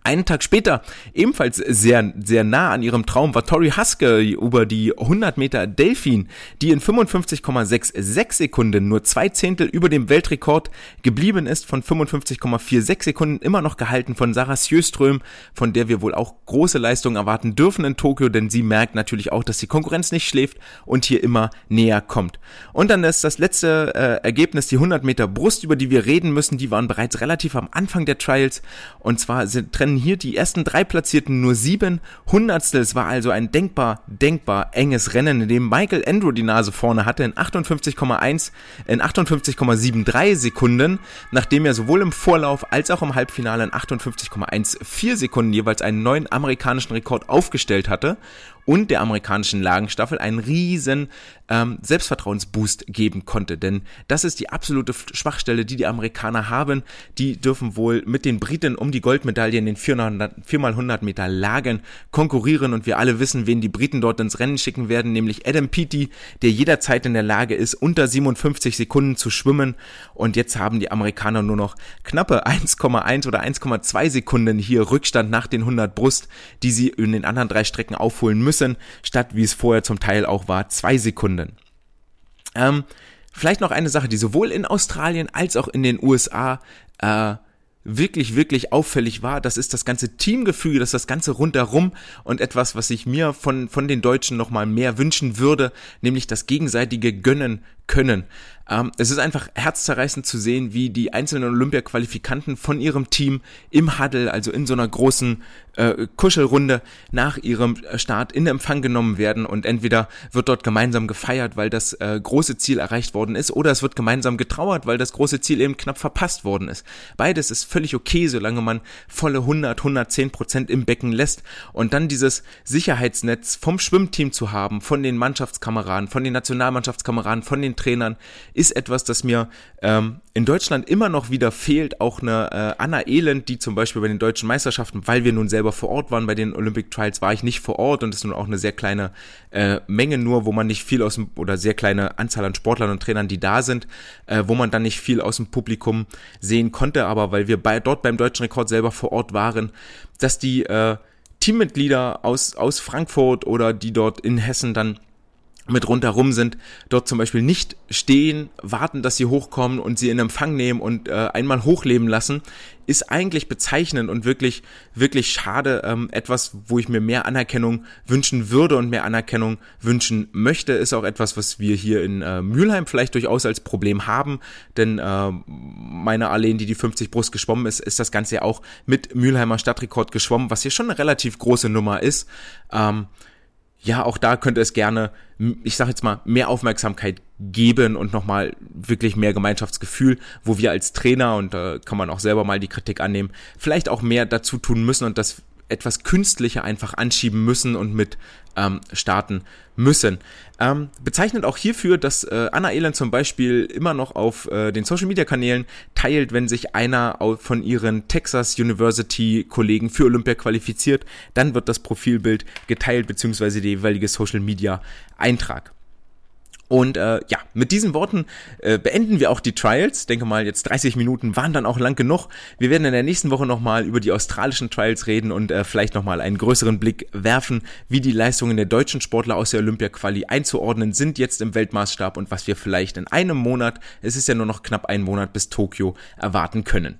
Einen Tag später, ebenfalls sehr, sehr nah an ihrem Traum, war Tori Husker über die 100 Meter Delfin, die in 55,66 Sekunden nur zwei Zehntel über dem Weltrekord geblieben ist von 55,46 Sekunden, immer noch gehalten von Sarah Sjöström, von der wir wohl auch große Leistungen erwarten dürfen in Tokio, denn sie merkt natürlich auch, dass die Konkurrenz nicht schläft und hier immer näher kommt. Und dann ist das letzte äh, Ergebnis, die 100 Meter Brust, über die wir reden müssen, die waren bereits relativ am Anfang der Trials und zwar sind, trennen hier die ersten drei Platzierten nur sieben Hundertstel. Es war also ein denkbar, denkbar enges Rennen, in dem Michael Andrew die Nase vorne hatte in 58,1, in 58,73 Sekunden, nachdem er sowohl im Vorlauf als auch im Halbfinale in 58,14 Sekunden jeweils einen neuen amerikanischen Rekord aufgestellt hatte und der amerikanischen Lagenstaffel einen riesen ähm, Selbstvertrauensboost geben konnte. Denn das ist die absolute Schwachstelle, die die Amerikaner haben. Die dürfen wohl mit den Briten um die Goldmedaille in den 4x100 Meter Lagen konkurrieren und wir alle wissen, wen die Briten dort ins Rennen schicken werden, nämlich Adam Peaty, der jederzeit in der Lage ist, unter 57 Sekunden zu schwimmen und jetzt haben die Amerikaner nur noch knappe 1,1 oder 1,2 Sekunden hier Rückstand nach den 100 Brust, die sie in den anderen drei Strecken aufholen müssen statt wie es vorher zum Teil auch war, zwei Sekunden. Ähm, vielleicht noch eine Sache, die sowohl in Australien als auch in den USA äh, wirklich, wirklich auffällig war, das ist das ganze Teamgefüge, das ist das ganze rundherum und etwas, was ich mir von, von den Deutschen nochmal mehr wünschen würde, nämlich das gegenseitige Gönnen können. Ähm, es ist einfach herzzerreißend zu sehen, wie die einzelnen Olympia-Qualifikanten von ihrem Team im Huddle, also in so einer großen äh, Kuschelrunde, nach ihrem Start in Empfang genommen werden und entweder wird dort gemeinsam gefeiert, weil das äh, große Ziel erreicht worden ist, oder es wird gemeinsam getrauert, weil das große Ziel eben knapp verpasst worden ist. Beides ist völlig okay, solange man volle 100, 110 Prozent im Becken lässt und dann dieses Sicherheitsnetz vom Schwimmteam zu haben, von den Mannschaftskameraden, von den Nationalmannschaftskameraden, von den Trainern, ist etwas, das mir ähm, in Deutschland immer noch wieder fehlt. Auch eine äh, Anna Elend, die zum Beispiel bei den deutschen Meisterschaften, weil wir nun selber vor Ort waren bei den Olympic Trials, war ich nicht vor Ort und es ist nun auch eine sehr kleine äh, Menge nur, wo man nicht viel aus dem, oder sehr kleine Anzahl an Sportlern und Trainern, die da sind, äh, wo man dann nicht viel aus dem Publikum sehen konnte. Aber weil wir bei, dort beim deutschen Rekord selber vor Ort waren, dass die äh, Teammitglieder aus, aus Frankfurt oder die dort in Hessen dann mit rundherum sind, dort zum Beispiel nicht stehen, warten, dass sie hochkommen und sie in Empfang nehmen und äh, einmal hochleben lassen, ist eigentlich bezeichnend und wirklich, wirklich schade. Ähm, etwas, wo ich mir mehr Anerkennung wünschen würde und mehr Anerkennung wünschen möchte, ist auch etwas, was wir hier in äh, Mülheim vielleicht durchaus als Problem haben, denn äh, meine Arlene, die die 50 Brust geschwommen ist, ist das Ganze ja auch mit Mülheimer Stadtrekord geschwommen, was hier schon eine relativ große Nummer ist. Ähm, ja, auch da könnte es gerne, ich sage jetzt mal, mehr Aufmerksamkeit geben und nochmal wirklich mehr Gemeinschaftsgefühl, wo wir als Trainer, und da kann man auch selber mal die Kritik annehmen, vielleicht auch mehr dazu tun müssen und das etwas künstlicher einfach anschieben müssen und mit ähm, starten müssen. Ähm, bezeichnet auch hierfür, dass äh, Anna Elend zum Beispiel immer noch auf äh, den Social Media Kanälen teilt, wenn sich einer von ihren Texas University Kollegen für Olympia qualifiziert, dann wird das Profilbild geteilt beziehungsweise der jeweilige Social Media Eintrag. Und äh, ja, mit diesen Worten äh, beenden wir auch die Trials. Denke mal, jetzt 30 Minuten waren dann auch lang genug. Wir werden in der nächsten Woche nochmal über die australischen Trials reden und äh, vielleicht nochmal einen größeren Blick werfen, wie die Leistungen der deutschen Sportler aus der Olympia-Quali einzuordnen sind jetzt im Weltmaßstab und was wir vielleicht in einem Monat, es ist ja nur noch knapp ein Monat bis Tokio, erwarten können.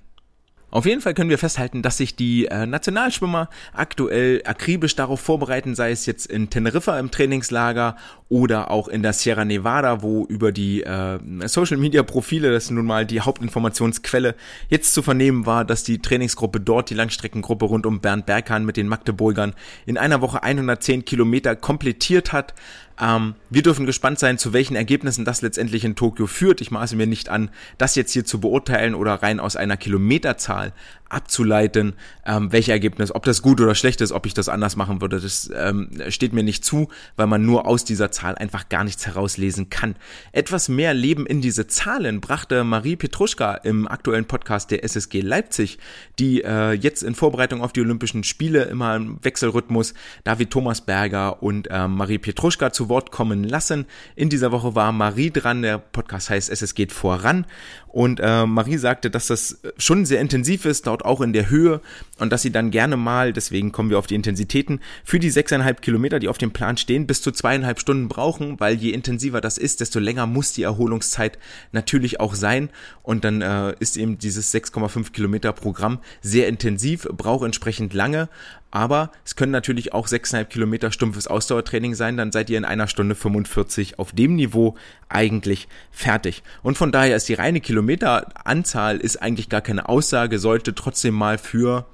Auf jeden Fall können wir festhalten, dass sich die äh, Nationalschwimmer aktuell akribisch darauf vorbereiten, sei es jetzt in Teneriffa im Trainingslager oder auch in der Sierra Nevada, wo über die äh, Social Media Profile, das ist nun mal die Hauptinformationsquelle, jetzt zu vernehmen war, dass die Trainingsgruppe dort, die Langstreckengruppe rund um Bernd Berghahn mit den Magdeburgern in einer Woche 110 Kilometer komplettiert hat. Ähm, wir dürfen gespannt sein, zu welchen Ergebnissen das letztendlich in Tokio führt. Ich maße mir nicht an, das jetzt hier zu beurteilen oder rein aus einer Kilometerzahl abzuleiten, ähm, welche Ergebnis, ob das gut oder schlecht ist, ob ich das anders machen würde, das ähm, steht mir nicht zu, weil man nur aus dieser Zahl einfach gar nichts herauslesen kann. Etwas mehr Leben in diese Zahlen brachte Marie Petruschka im aktuellen Podcast der SSG Leipzig, die äh, jetzt in Vorbereitung auf die Olympischen Spiele immer im Wechselrhythmus David Thomas Berger und äh, Marie Petruschka zu Wort kommen lassen. In dieser Woche war Marie dran, der Podcast heißt geht voran und äh, Marie sagte, dass das schon sehr intensiv ist, dort auch in der Höhe und dass sie dann gerne mal, deswegen kommen wir auf die Intensitäten, für die sechseinhalb Kilometer, die auf dem Plan stehen, bis zu zweieinhalb Stunden brauchen, weil je intensiver das ist, desto länger muss die Erholungszeit natürlich auch sein. Und dann äh, ist eben dieses 6,5 Kilometer Programm sehr intensiv, braucht entsprechend lange, aber es können natürlich auch 6,5 Kilometer stumpfes Ausdauertraining sein, dann seid ihr in einer Stunde 45 auf dem Niveau eigentlich fertig. Und von daher ist die reine Kilometeranzahl ist eigentlich gar keine Aussage, sollte trotzdem mal für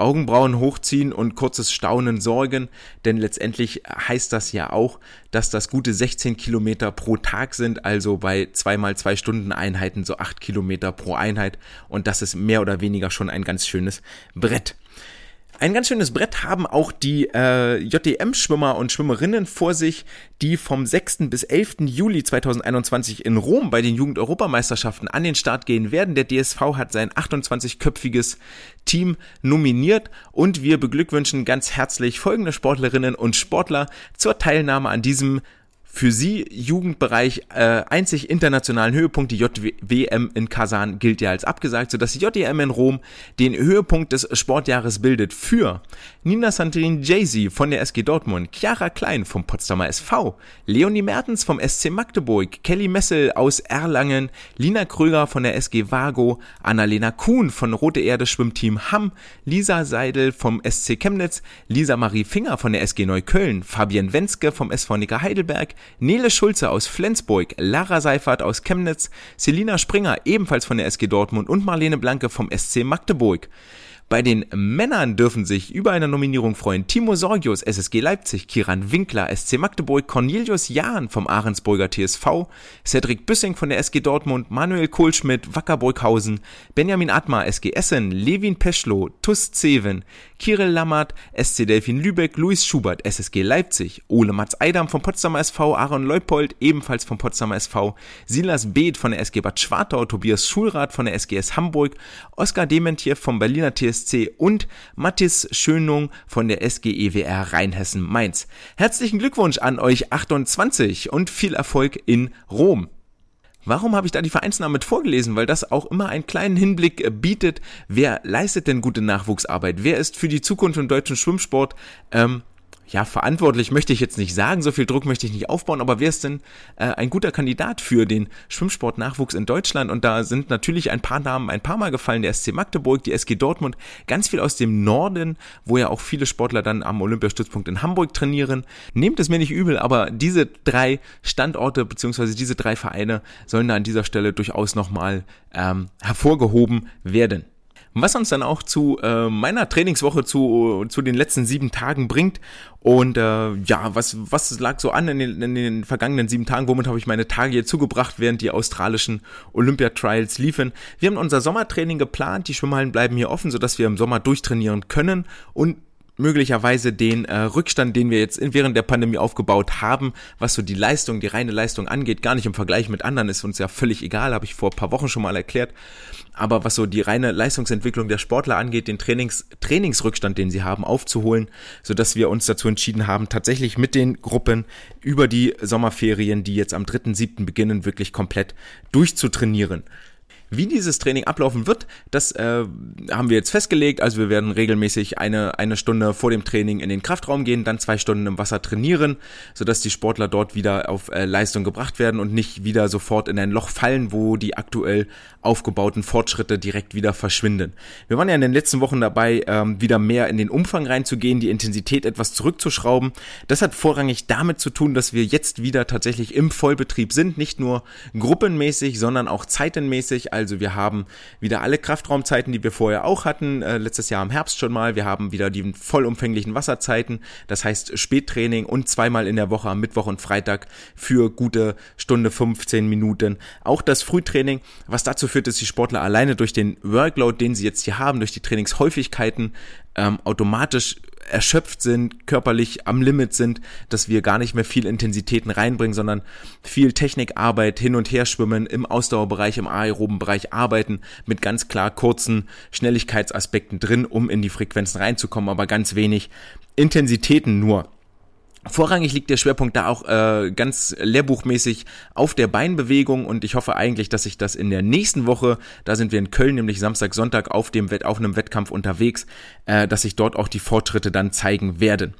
Augenbrauen hochziehen und kurzes Staunen sorgen, denn letztendlich heißt das ja auch, dass das gute 16 Kilometer pro Tag sind, also bei zweimal zwei Stunden Einheiten so acht Kilometer pro Einheit und das ist mehr oder weniger schon ein ganz schönes Brett. Ein ganz schönes Brett haben auch die äh, JDM-Schwimmer und Schwimmerinnen vor sich, die vom 6. bis 11. Juli 2021 in Rom bei den Jugend-Europameisterschaften an den Start gehen werden. Der DSV hat sein 28-köpfiges Team nominiert und wir beglückwünschen ganz herzlich folgende Sportlerinnen und Sportler zur Teilnahme an diesem für sie Jugendbereich äh, einzig internationalen Höhepunkt, die JWM in Kasan, gilt ja als abgesagt, sodass die JWM in Rom den Höhepunkt des Sportjahres bildet für Nina Santorin Jay-Z von der SG Dortmund, Chiara Klein vom Potsdamer SV, Leonie Mertens vom SC Magdeburg, Kelly Messel aus Erlangen, Lina Kröger von der SG Vago, Annalena Kuhn von Rote Erde Schwimmteam Hamm, Lisa Seidel vom SC Chemnitz, Lisa Marie Finger von der SG Neukölln, Fabian Wenske vom SV Nicker Heidelberg, Nele Schulze aus Flensburg, Lara Seifert aus Chemnitz, Selina Springer ebenfalls von der SG Dortmund und Marlene Blanke vom SC Magdeburg. Bei den Männern dürfen sich über eine Nominierung freuen Timo Sorgius, SSG Leipzig, Kiran Winkler, SC Magdeburg, Cornelius Jahn vom Ahrensburger TSV, Cedric Büssing von der SG Dortmund, Manuel Kohlschmidt, Wackerburghausen, Benjamin Atmar, SG Essen, Levin Peschlow, Tuss Zeven, Kirill Lammert, SC Delfin Lübeck, Luis Schubert, SSG Leipzig, Ole Mats Eidam vom Potsdamer SV, Aaron Leupold, ebenfalls vom Potsdamer SV, Silas Beeth von der SG Bad Schwartau, Tobias Schulrath von der SGS Hamburg, Oskar Dementier vom Berliner TSV, BSC und Mathis Schönung von der SG EWR Rheinhessen Mainz. Herzlichen Glückwunsch an euch 28 und viel Erfolg in Rom. Warum habe ich da die Vereinsnamen mit vorgelesen? Weil das auch immer einen kleinen Hinblick bietet, wer leistet denn gute Nachwuchsarbeit? Wer ist für die Zukunft im deutschen Schwimmsport ähm, ja, verantwortlich möchte ich jetzt nicht sagen, so viel Druck möchte ich nicht aufbauen, aber wer ist denn äh, ein guter Kandidat für den Schwimmsportnachwuchs in Deutschland? Und da sind natürlich ein paar Namen ein paar Mal gefallen, der SC Magdeburg, die SG Dortmund, ganz viel aus dem Norden, wo ja auch viele Sportler dann am Olympiastützpunkt in Hamburg trainieren. Nehmt es mir nicht übel, aber diese drei Standorte beziehungsweise diese drei Vereine sollen da an dieser Stelle durchaus nochmal ähm, hervorgehoben werden. Was uns dann auch zu äh, meiner Trainingswoche zu, zu den letzten sieben Tagen bringt. Und äh, ja, was, was lag so an in den, in den vergangenen sieben Tagen? Womit habe ich meine Tage hier zugebracht, während die australischen Olympia-Trials liefen? Wir haben unser Sommertraining geplant. Die Schwimmhallen bleiben hier offen, sodass wir im Sommer durchtrainieren können. Und möglicherweise den äh, Rückstand, den wir jetzt während der Pandemie aufgebaut haben, was so die Leistung, die reine Leistung angeht, gar nicht im Vergleich mit anderen ist uns ja völlig egal, habe ich vor paar Wochen schon mal erklärt. Aber was so die reine Leistungsentwicklung der Sportler angeht, den Trainings, Trainingsrückstand, den sie haben, aufzuholen, so dass wir uns dazu entschieden haben, tatsächlich mit den Gruppen über die Sommerferien, die jetzt am 3.7. beginnen, wirklich komplett durchzutrainieren. Wie dieses Training ablaufen wird, das äh, haben wir jetzt festgelegt. Also wir werden regelmäßig eine, eine Stunde vor dem Training in den Kraftraum gehen, dann zwei Stunden im Wasser trainieren, sodass die Sportler dort wieder auf äh, Leistung gebracht werden und nicht wieder sofort in ein Loch fallen, wo die aktuell aufgebauten Fortschritte direkt wieder verschwinden. Wir waren ja in den letzten Wochen dabei, ähm, wieder mehr in den Umfang reinzugehen, die Intensität etwas zurückzuschrauben. Das hat vorrangig damit zu tun, dass wir jetzt wieder tatsächlich im Vollbetrieb sind, nicht nur gruppenmäßig, sondern auch zeitenmäßig. Also wir haben wieder alle Kraftraumzeiten, die wir vorher auch hatten, äh, letztes Jahr im Herbst schon mal. Wir haben wieder die vollumfänglichen Wasserzeiten, das heißt Spättraining und zweimal in der Woche am Mittwoch und Freitag für gute Stunde 15 Minuten. Auch das Frühtraining, was dazu führt, dass die Sportler alleine durch den Workload, den sie jetzt hier haben, durch die Trainingshäufigkeiten ähm, automatisch erschöpft sind, körperlich am Limit sind, dass wir gar nicht mehr viel Intensitäten reinbringen, sondern viel Technikarbeit, hin und her schwimmen, im Ausdauerbereich, im aeroben Bereich arbeiten, mit ganz klar kurzen Schnelligkeitsaspekten drin, um in die Frequenzen reinzukommen, aber ganz wenig Intensitäten nur. Vorrangig liegt der Schwerpunkt da auch äh, ganz lehrbuchmäßig auf der Beinbewegung und ich hoffe eigentlich, dass ich das in der nächsten Woche, da sind wir in Köln, nämlich Samstag, Sonntag auf dem Wett, auf einem Wettkampf unterwegs, äh, dass ich dort auch die Fortschritte dann zeigen werde.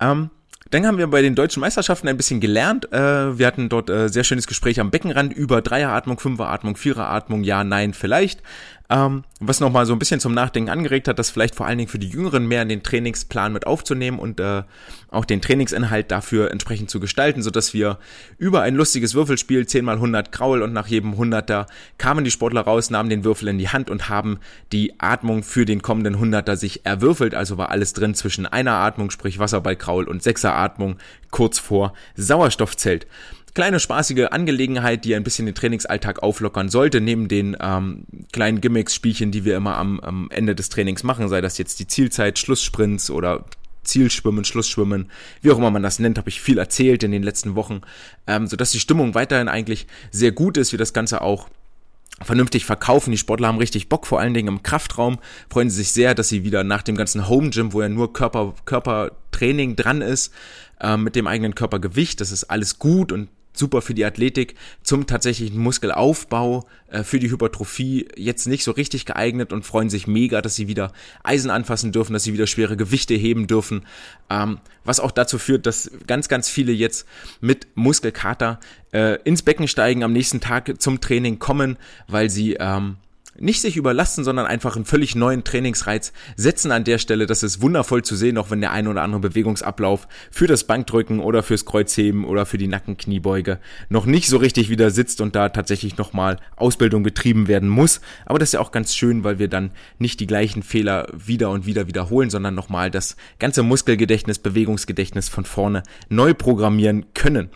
Ähm, dann haben wir bei den deutschen Meisterschaften ein bisschen gelernt. Äh, wir hatten dort äh, sehr schönes Gespräch am Beckenrand über Dreieratmung, Fünferatmung, Viereratmung, ja, nein, vielleicht. Ähm, was nochmal so ein bisschen zum Nachdenken angeregt hat, das vielleicht vor allen Dingen für die Jüngeren mehr in den Trainingsplan mit aufzunehmen und äh, auch den Trainingsinhalt dafür entsprechend zu gestalten, so dass wir über ein lustiges Würfelspiel 10 mal 100 Kraul und nach jedem 100er kamen die Sportler raus, nahmen den Würfel in die Hand und haben die Atmung für den kommenden 100er sich erwürfelt, also war alles drin zwischen einer Atmung, sprich Wasserball Kraul und Sechser Atmung kurz vor Sauerstoffzelt kleine spaßige Angelegenheit, die ein bisschen den Trainingsalltag auflockern sollte, neben den ähm, kleinen Gimmicks, Spielchen, die wir immer am, am Ende des Trainings machen, sei das jetzt die Zielzeit, Schlusssprints oder Zielschwimmen, Schlussschwimmen, wie auch immer man das nennt, habe ich viel erzählt in den letzten Wochen, ähm, sodass die Stimmung weiterhin eigentlich sehr gut ist, wie das Ganze auch vernünftig verkaufen. Die Sportler haben richtig Bock, vor allen Dingen im Kraftraum. Freuen sie sich sehr, dass sie wieder nach dem ganzen Home Gym, wo ja nur Körper Körpertraining dran ist, äh, mit dem eigenen Körpergewicht. Das ist alles gut und super für die Athletik, zum tatsächlichen Muskelaufbau, äh, für die Hypertrophie jetzt nicht so richtig geeignet und freuen sich mega, dass sie wieder Eisen anfassen dürfen, dass sie wieder schwere Gewichte heben dürfen, ähm, was auch dazu führt, dass ganz, ganz viele jetzt mit Muskelkater äh, ins Becken steigen, am nächsten Tag zum Training kommen, weil sie ähm, nicht sich überlasten, sondern einfach einen völlig neuen Trainingsreiz setzen an der Stelle. Das ist wundervoll zu sehen, auch wenn der ein oder andere Bewegungsablauf für das Bankdrücken oder fürs Kreuzheben oder für die Nackenkniebeuge noch nicht so richtig wieder sitzt und da tatsächlich nochmal Ausbildung betrieben werden muss. Aber das ist ja auch ganz schön, weil wir dann nicht die gleichen Fehler wieder und wieder wiederholen, sondern nochmal das ganze Muskelgedächtnis, Bewegungsgedächtnis von vorne neu programmieren können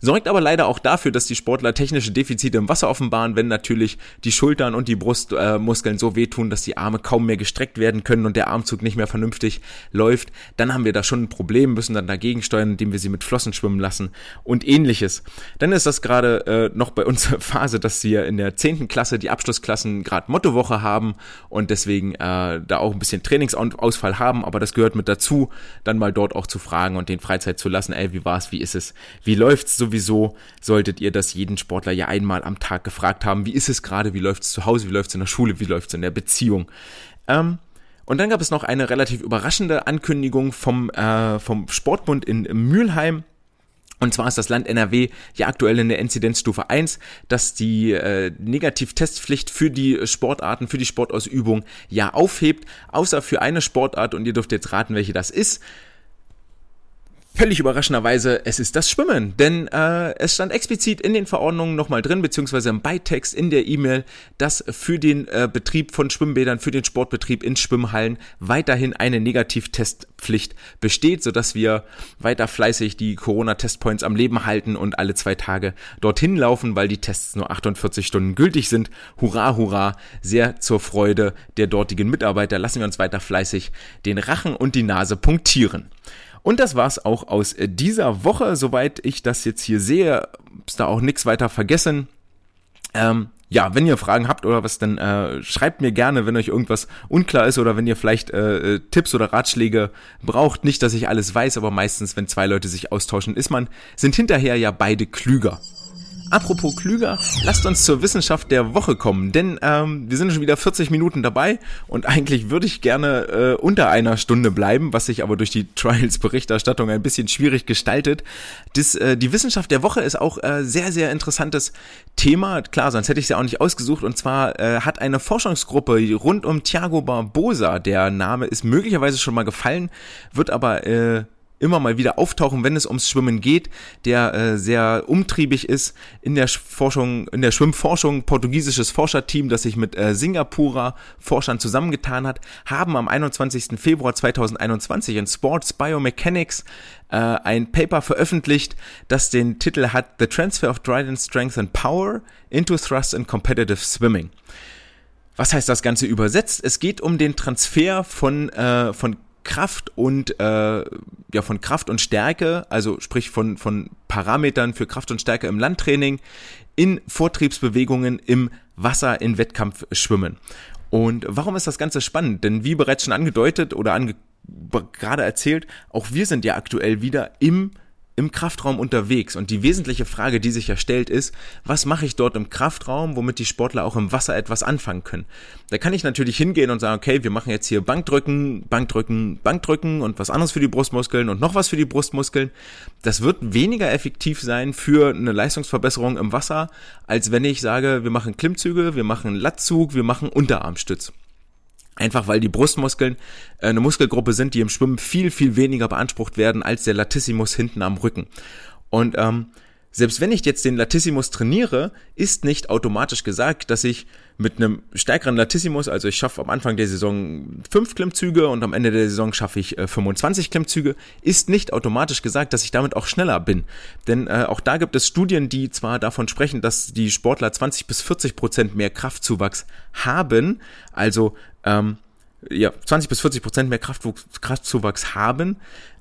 sorgt aber leider auch dafür, dass die Sportler technische Defizite im Wasser offenbaren, wenn natürlich die Schultern und die Brustmuskeln äh, so wehtun, dass die Arme kaum mehr gestreckt werden können und der Armzug nicht mehr vernünftig läuft, dann haben wir da schon ein Problem, müssen dann dagegen steuern, indem wir sie mit Flossen schwimmen lassen und ähnliches. Dann ist das gerade äh, noch bei uns Phase, dass wir in der zehnten Klasse die Abschlussklassen gerade Mottowoche haben und deswegen äh, da auch ein bisschen Trainingsausfall haben, aber das gehört mit dazu, dann mal dort auch zu fragen und den Freizeit zu lassen, ey, wie war's, wie ist es, wie läuft's, so sowieso solltet ihr das jeden Sportler ja einmal am Tag gefragt haben, wie ist es gerade, wie läuft es zu Hause, wie läuft es in der Schule, wie läuft es in der Beziehung. Ähm, und dann gab es noch eine relativ überraschende Ankündigung vom, äh, vom Sportbund in Mülheim. Und zwar ist das Land NRW ja aktuell in der Inzidenzstufe 1, dass die äh, Negativtestpflicht für die Sportarten, für die Sportausübung ja aufhebt, außer für eine Sportart und ihr dürft jetzt raten, welche das ist. Völlig überraschenderweise, es ist das Schwimmen, denn äh, es stand explizit in den Verordnungen nochmal drin, beziehungsweise im Beitext in der E-Mail, dass für den äh, Betrieb von Schwimmbädern, für den Sportbetrieb in Schwimmhallen weiterhin eine Negativtestpflicht besteht, sodass wir weiter fleißig die Corona-Testpoints am Leben halten und alle zwei Tage dorthin laufen, weil die Tests nur 48 Stunden gültig sind. Hurra, hurra, sehr zur Freude der dortigen Mitarbeiter. Lassen wir uns weiter fleißig den Rachen und die Nase punktieren. Und das war's auch aus dieser Woche. Soweit ich das jetzt hier sehe, ist da auch nichts weiter vergessen. Ähm, ja, wenn ihr Fragen habt oder was, dann äh, schreibt mir gerne, wenn euch irgendwas unklar ist oder wenn ihr vielleicht äh, äh, Tipps oder Ratschläge braucht. Nicht, dass ich alles weiß, aber meistens, wenn zwei Leute sich austauschen, ist man, sind hinterher ja beide klüger. Apropos klüger, lasst uns zur Wissenschaft der Woche kommen, denn ähm, wir sind schon wieder 40 Minuten dabei und eigentlich würde ich gerne äh, unter einer Stunde bleiben, was sich aber durch die Trials-Berichterstattung ein bisschen schwierig gestaltet. Das, äh, die Wissenschaft der Woche ist auch äh, sehr, sehr interessantes Thema. Klar, sonst hätte ich ja auch nicht ausgesucht. Und zwar äh, hat eine Forschungsgruppe rund um Thiago Barbosa, der Name ist möglicherweise schon mal gefallen, wird aber äh, immer mal wieder auftauchen, wenn es ums Schwimmen geht, der äh, sehr umtriebig ist in der Forschung, in der Schwimmforschung, portugiesisches Forscherteam, das sich mit äh, Singapurer Forschern zusammengetan hat, haben am 21. Februar 2021 in Sports Biomechanics äh, ein Paper veröffentlicht, das den Titel hat The Transfer of Trident Strength and Power into Thrust and Competitive Swimming. Was heißt das Ganze übersetzt? Es geht um den Transfer von, äh, von Kraft und äh, ja von Kraft und Stärke, also sprich von von Parametern für Kraft und Stärke im Landtraining in Vortriebsbewegungen im Wasser in Wettkampfschwimmen. Und warum ist das Ganze spannend? Denn wie bereits schon angedeutet oder ange gerade erzählt, auch wir sind ja aktuell wieder im im Kraftraum unterwegs. Und die wesentliche Frage, die sich ja stellt, ist, was mache ich dort im Kraftraum, womit die Sportler auch im Wasser etwas anfangen können. Da kann ich natürlich hingehen und sagen, okay, wir machen jetzt hier Bankdrücken, Bankdrücken, Bankdrücken und was anderes für die Brustmuskeln und noch was für die Brustmuskeln. Das wird weniger effektiv sein für eine Leistungsverbesserung im Wasser, als wenn ich sage, wir machen Klimmzüge, wir machen Lattzug, wir machen Unterarmstütz. Einfach weil die Brustmuskeln äh, eine Muskelgruppe sind, die im Schwimmen viel, viel weniger beansprucht werden als der Latissimus hinten am Rücken. Und ähm, selbst wenn ich jetzt den Latissimus trainiere, ist nicht automatisch gesagt, dass ich mit einem stärkeren Latissimus, also ich schaffe am Anfang der Saison fünf Klimmzüge und am Ende der Saison schaffe ich äh, 25 Klimmzüge, ist nicht automatisch gesagt, dass ich damit auch schneller bin. Denn äh, auch da gibt es Studien, die zwar davon sprechen, dass die Sportler 20 bis 40 Prozent mehr Kraftzuwachs haben, also ähm, ja, 20 bis 40 Prozent mehr Kraftzuwachs haben,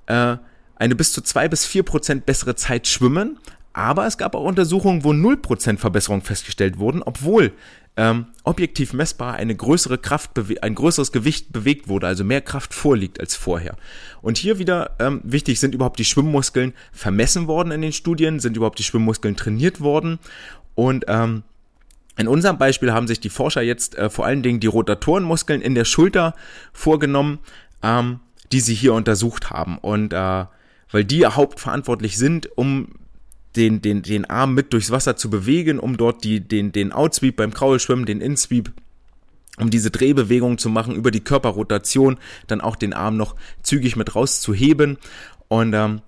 äh, eine bis zu zwei bis vier Prozent bessere Zeit schwimmen, aber es gab auch Untersuchungen, wo 0% Verbesserung festgestellt wurden, obwohl ähm, objektiv messbar eine größere Kraft, ein größeres Gewicht bewegt wurde, also mehr Kraft vorliegt als vorher. Und hier wieder ähm, wichtig, sind überhaupt die Schwimmmuskeln vermessen worden in den Studien, sind überhaupt die Schwimmmuskeln trainiert worden und ähm, in unserem Beispiel haben sich die Forscher jetzt äh, vor allen Dingen die Rotatorenmuskeln in der Schulter vorgenommen, ähm, die sie hier untersucht haben. Und äh, weil die hauptverantwortlich sind, um den, den, den Arm mit durchs Wasser zu bewegen, um dort die, den, den Outsweep beim Kraulschwimmen, den Insweep, um diese Drehbewegung zu machen, über die Körperrotation dann auch den Arm noch zügig mit rauszuheben. Und ähm,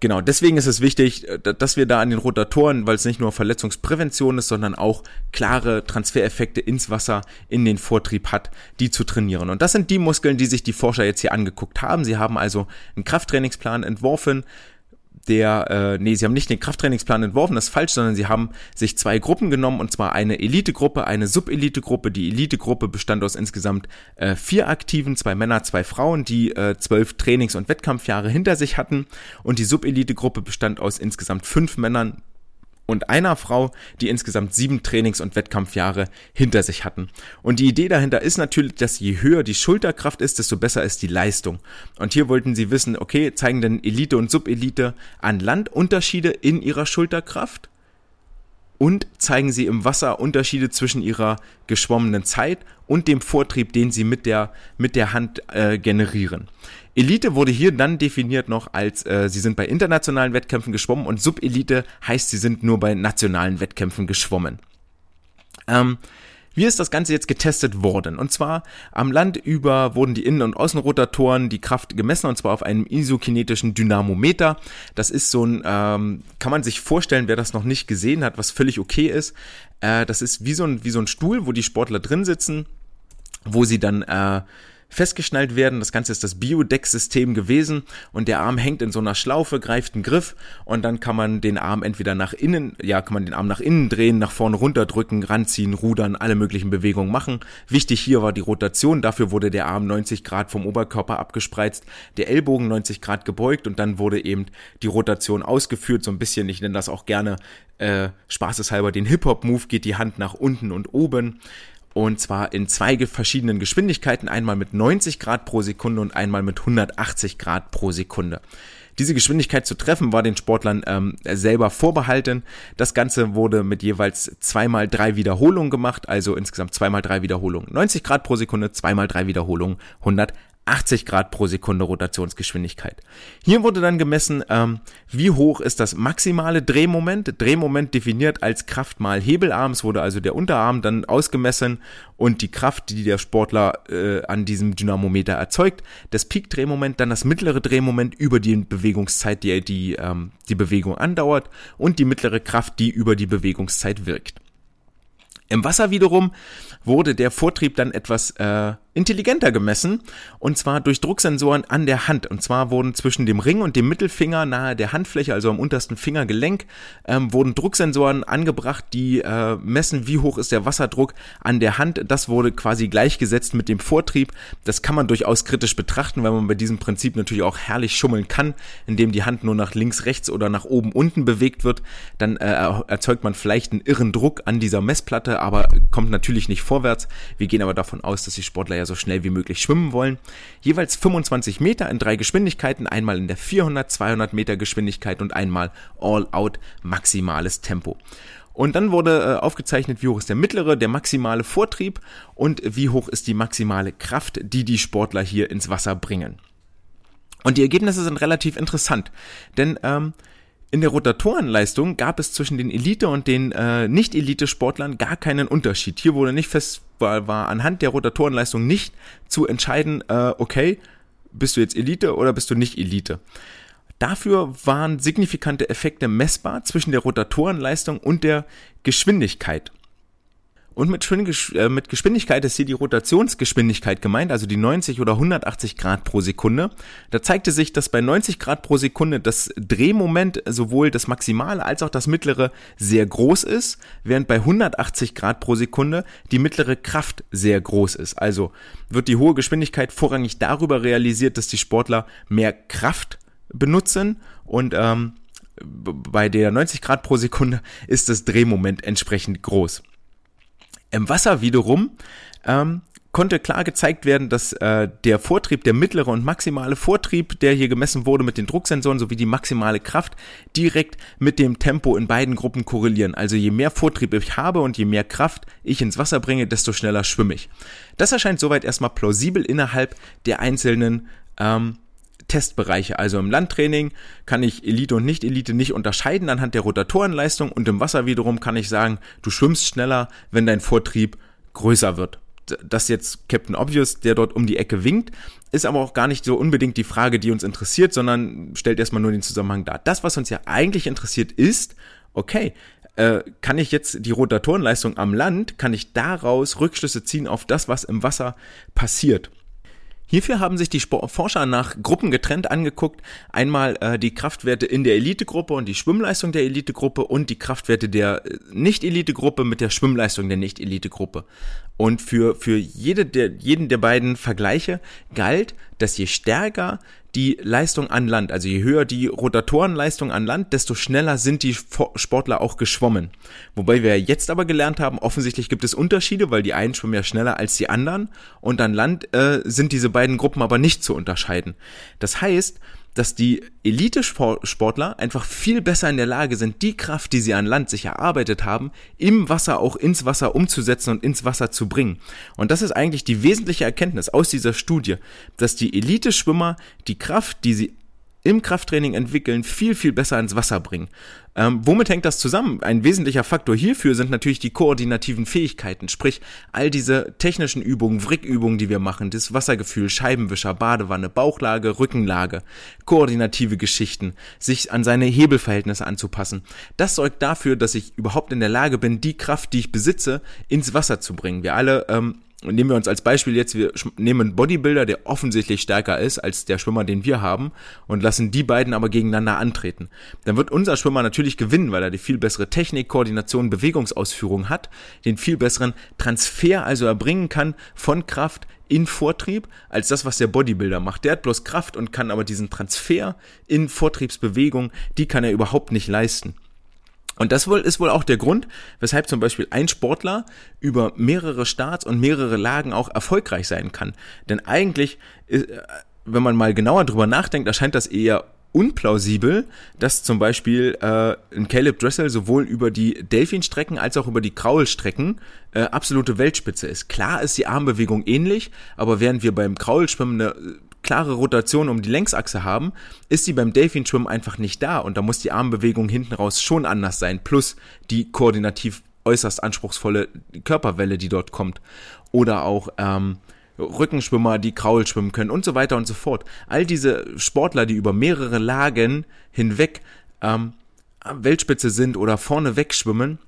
Genau, deswegen ist es wichtig, äh, dass wir da an den Rotatoren, weil es nicht nur Verletzungsprävention ist, sondern auch klare Transfereffekte ins Wasser in den Vortrieb hat, die zu trainieren. Und das sind die Muskeln, die sich die Forscher jetzt hier angeguckt haben. Sie haben also einen Krafttrainingsplan entworfen, der, äh, nee, sie haben nicht den Krafttrainingsplan entworfen, das ist falsch, sondern sie haben sich zwei Gruppen genommen, und zwar eine Elitegruppe, eine Subelitegruppe. Die Elitegruppe bestand aus insgesamt äh, vier Aktiven, zwei Männer, zwei Frauen, die äh, zwölf Trainings- und Wettkampfjahre hinter sich hatten. Und die Subelitegruppe bestand aus insgesamt fünf Männern, und einer Frau, die insgesamt sieben Trainings- und Wettkampfjahre hinter sich hatten. Und die Idee dahinter ist natürlich, dass je höher die Schulterkraft ist, desto besser ist die Leistung. Und hier wollten sie wissen, okay, zeigen denn Elite und Subelite an Land Unterschiede in ihrer Schulterkraft? Und zeigen sie im Wasser Unterschiede zwischen ihrer geschwommenen Zeit und dem Vortrieb, den sie mit der, mit der Hand äh, generieren. Elite wurde hier dann definiert noch als, äh, sie sind bei internationalen Wettkämpfen geschwommen und Subelite heißt, sie sind nur bei nationalen Wettkämpfen geschwommen. Ähm, wie ist das Ganze jetzt getestet worden? Und zwar am Land über wurden die Innen- und Außenrotatoren die Kraft gemessen und zwar auf einem isokinetischen Dynamometer. Das ist so ein, ähm, kann man sich vorstellen, wer das noch nicht gesehen hat, was völlig okay ist. Äh, das ist wie so, ein, wie so ein Stuhl, wo die Sportler drin sitzen, wo sie dann äh, festgeschnallt werden. Das Ganze ist das Biodeck-System gewesen und der Arm hängt in so einer Schlaufe, greift einen Griff und dann kann man den Arm entweder nach innen, ja, kann man den Arm nach innen drehen, nach vorne runterdrücken, ranziehen, rudern, alle möglichen Bewegungen machen. Wichtig hier war die Rotation, dafür wurde der Arm 90 Grad vom Oberkörper abgespreizt, der Ellbogen 90 Grad gebeugt und dann wurde eben die Rotation ausgeführt, so ein bisschen, ich nenne das auch gerne äh, spaßeshalber den Hip-Hop-Move, geht die Hand nach unten und oben. Und zwar in zwei verschiedenen Geschwindigkeiten, einmal mit 90 Grad pro Sekunde und einmal mit 180 Grad pro Sekunde. Diese Geschwindigkeit zu treffen war den Sportlern ähm, selber vorbehalten. Das Ganze wurde mit jeweils zweimal drei Wiederholungen gemacht, also insgesamt zweimal drei Wiederholungen 90 Grad pro Sekunde, zweimal drei Wiederholungen 180 80 Grad pro Sekunde Rotationsgeschwindigkeit. Hier wurde dann gemessen, ähm, wie hoch ist das maximale Drehmoment. Drehmoment definiert als Kraft mal Hebelarm. Es wurde also der Unterarm dann ausgemessen und die Kraft, die der Sportler äh, an diesem Dynamometer erzeugt. Das Peak-Drehmoment, dann das mittlere Drehmoment über die Bewegungszeit, die die, ähm, die Bewegung andauert und die mittlere Kraft, die über die Bewegungszeit wirkt. Im Wasser wiederum wurde der Vortrieb dann etwas äh, intelligenter gemessen und zwar durch Drucksensoren an der Hand. Und zwar wurden zwischen dem Ring und dem Mittelfinger nahe der Handfläche, also am untersten Fingergelenk, ähm, wurden Drucksensoren angebracht, die äh, messen, wie hoch ist der Wasserdruck an der Hand. Das wurde quasi gleichgesetzt mit dem Vortrieb. Das kann man durchaus kritisch betrachten, weil man bei diesem Prinzip natürlich auch herrlich schummeln kann, indem die Hand nur nach links, rechts oder nach oben, unten bewegt wird. Dann äh, erzeugt man vielleicht einen irren Druck an dieser Messplatte, aber kommt natürlich nicht vorwärts. Wir gehen aber davon aus, dass die Sportler ja so schnell wie möglich schwimmen wollen. Jeweils 25 Meter in drei Geschwindigkeiten, einmal in der 400, 200 Meter Geschwindigkeit und einmal All-Out maximales Tempo. Und dann wurde äh, aufgezeichnet, wie hoch ist der mittlere, der maximale Vortrieb und wie hoch ist die maximale Kraft, die die Sportler hier ins Wasser bringen. Und die Ergebnisse sind relativ interessant, denn ähm, in der Rotatorenleistung gab es zwischen den Elite- und den äh, Nicht-Elite-Sportlern gar keinen Unterschied. Hier wurde nicht fest, war, war anhand der Rotatorenleistung nicht zu entscheiden, äh, okay, bist du jetzt Elite oder bist du nicht Elite. Dafür waren signifikante Effekte messbar zwischen der Rotatorenleistung und der Geschwindigkeit. Und mit, äh, mit Geschwindigkeit ist hier die Rotationsgeschwindigkeit gemeint, also die 90 oder 180 Grad pro Sekunde. Da zeigte sich, dass bei 90 Grad pro Sekunde das Drehmoment sowohl das maximale als auch das mittlere sehr groß ist, während bei 180 Grad pro Sekunde die mittlere Kraft sehr groß ist. Also wird die hohe Geschwindigkeit vorrangig darüber realisiert, dass die Sportler mehr Kraft benutzen und ähm, bei der 90 Grad pro Sekunde ist das Drehmoment entsprechend groß. Im Wasser wiederum ähm, konnte klar gezeigt werden, dass äh, der Vortrieb, der mittlere und maximale Vortrieb, der hier gemessen wurde mit den Drucksensoren sowie die maximale Kraft, direkt mit dem Tempo in beiden Gruppen korrelieren. Also je mehr Vortrieb ich habe und je mehr Kraft ich ins Wasser bringe, desto schneller schwimme ich. Das erscheint soweit erstmal plausibel innerhalb der einzelnen ähm, Testbereiche. Also im Landtraining kann ich Elite und Nicht-Elite nicht unterscheiden anhand der Rotatorenleistung und im Wasser wiederum kann ich sagen, du schwimmst schneller, wenn dein Vortrieb größer wird das jetzt Captain Obvious, der dort um die Ecke winkt, ist aber auch gar nicht so unbedingt die Frage, die uns interessiert, sondern stellt erstmal nur den Zusammenhang dar. Das, was uns ja eigentlich interessiert, ist, okay, äh, kann ich jetzt die Rotatorenleistung am Land, kann ich daraus Rückschlüsse ziehen auf das, was im Wasser passiert. Hierfür haben sich die Forscher nach Gruppen getrennt angeguckt. Einmal äh, die Kraftwerte in der Elitegruppe und die Schwimmleistung der Elitegruppe und die Kraftwerte der äh, Nicht-Elitegruppe mit der Schwimmleistung der Nicht-Elitegruppe. Und für, für jede der, jeden der beiden Vergleiche galt, dass je stärker die Leistung an Land. Also je höher die Rotatorenleistung an Land, desto schneller sind die Sportler auch geschwommen. Wobei wir jetzt aber gelernt haben, offensichtlich gibt es Unterschiede, weil die einen schwimmen ja schneller als die anderen und an Land äh, sind diese beiden Gruppen aber nicht zu unterscheiden. Das heißt, dass die Elite-Sportler einfach viel besser in der Lage sind, die Kraft, die sie an Land sich erarbeitet haben, im Wasser auch ins Wasser umzusetzen und ins Wasser zu bringen. Und das ist eigentlich die wesentliche Erkenntnis aus dieser Studie, dass die Elite-Schwimmer die Kraft, die sie im Krafttraining entwickeln, viel, viel besser ins Wasser bringen. Ähm, womit hängt das zusammen? Ein wesentlicher Faktor hierfür sind natürlich die koordinativen Fähigkeiten, sprich all diese technischen Übungen, Wrickübungen, die wir machen, das Wassergefühl, Scheibenwischer, Badewanne, Bauchlage, Rückenlage, koordinative Geschichten, sich an seine Hebelverhältnisse anzupassen. Das sorgt dafür, dass ich überhaupt in der Lage bin, die Kraft, die ich besitze, ins Wasser zu bringen. Wir alle ähm, nehmen wir uns als Beispiel jetzt, wir nehmen einen Bodybuilder, der offensichtlich stärker ist als der Schwimmer, den wir haben, und lassen die beiden aber gegeneinander antreten. Dann wird unser Schwimmer natürlich gewinnen, weil er die viel bessere Technik, Koordination, Bewegungsausführung hat, den viel besseren Transfer also erbringen kann von Kraft in Vortrieb als das, was der Bodybuilder macht. Der hat bloß Kraft und kann aber diesen Transfer in Vortriebsbewegung, die kann er überhaupt nicht leisten. Und das wohl ist wohl auch der Grund, weshalb zum Beispiel ein Sportler über mehrere Starts und mehrere Lagen auch erfolgreich sein kann. Denn eigentlich, äh, wenn man mal genauer drüber nachdenkt, erscheint das eher unplausibel, dass zum Beispiel äh, ein Caleb Dressel sowohl über die Delfinstrecken als auch über die Kraulstrecken äh, absolute Weltspitze ist. Klar ist die Armbewegung ähnlich, aber während wir beim Kraulschwimmen eine klare Rotation um die Längsachse haben, ist sie beim Delfinschwimmen einfach nicht da und da muss die Armbewegung hinten raus schon anders sein, plus die koordinativ äußerst anspruchsvolle Körperwelle, die dort kommt. Oder auch ähm, Rückenschwimmer, die Kraul schwimmen können und so weiter und so fort. All diese Sportler, die über mehrere Lagen hinweg ähm, Weltspitze sind oder vorne wegschwimmen,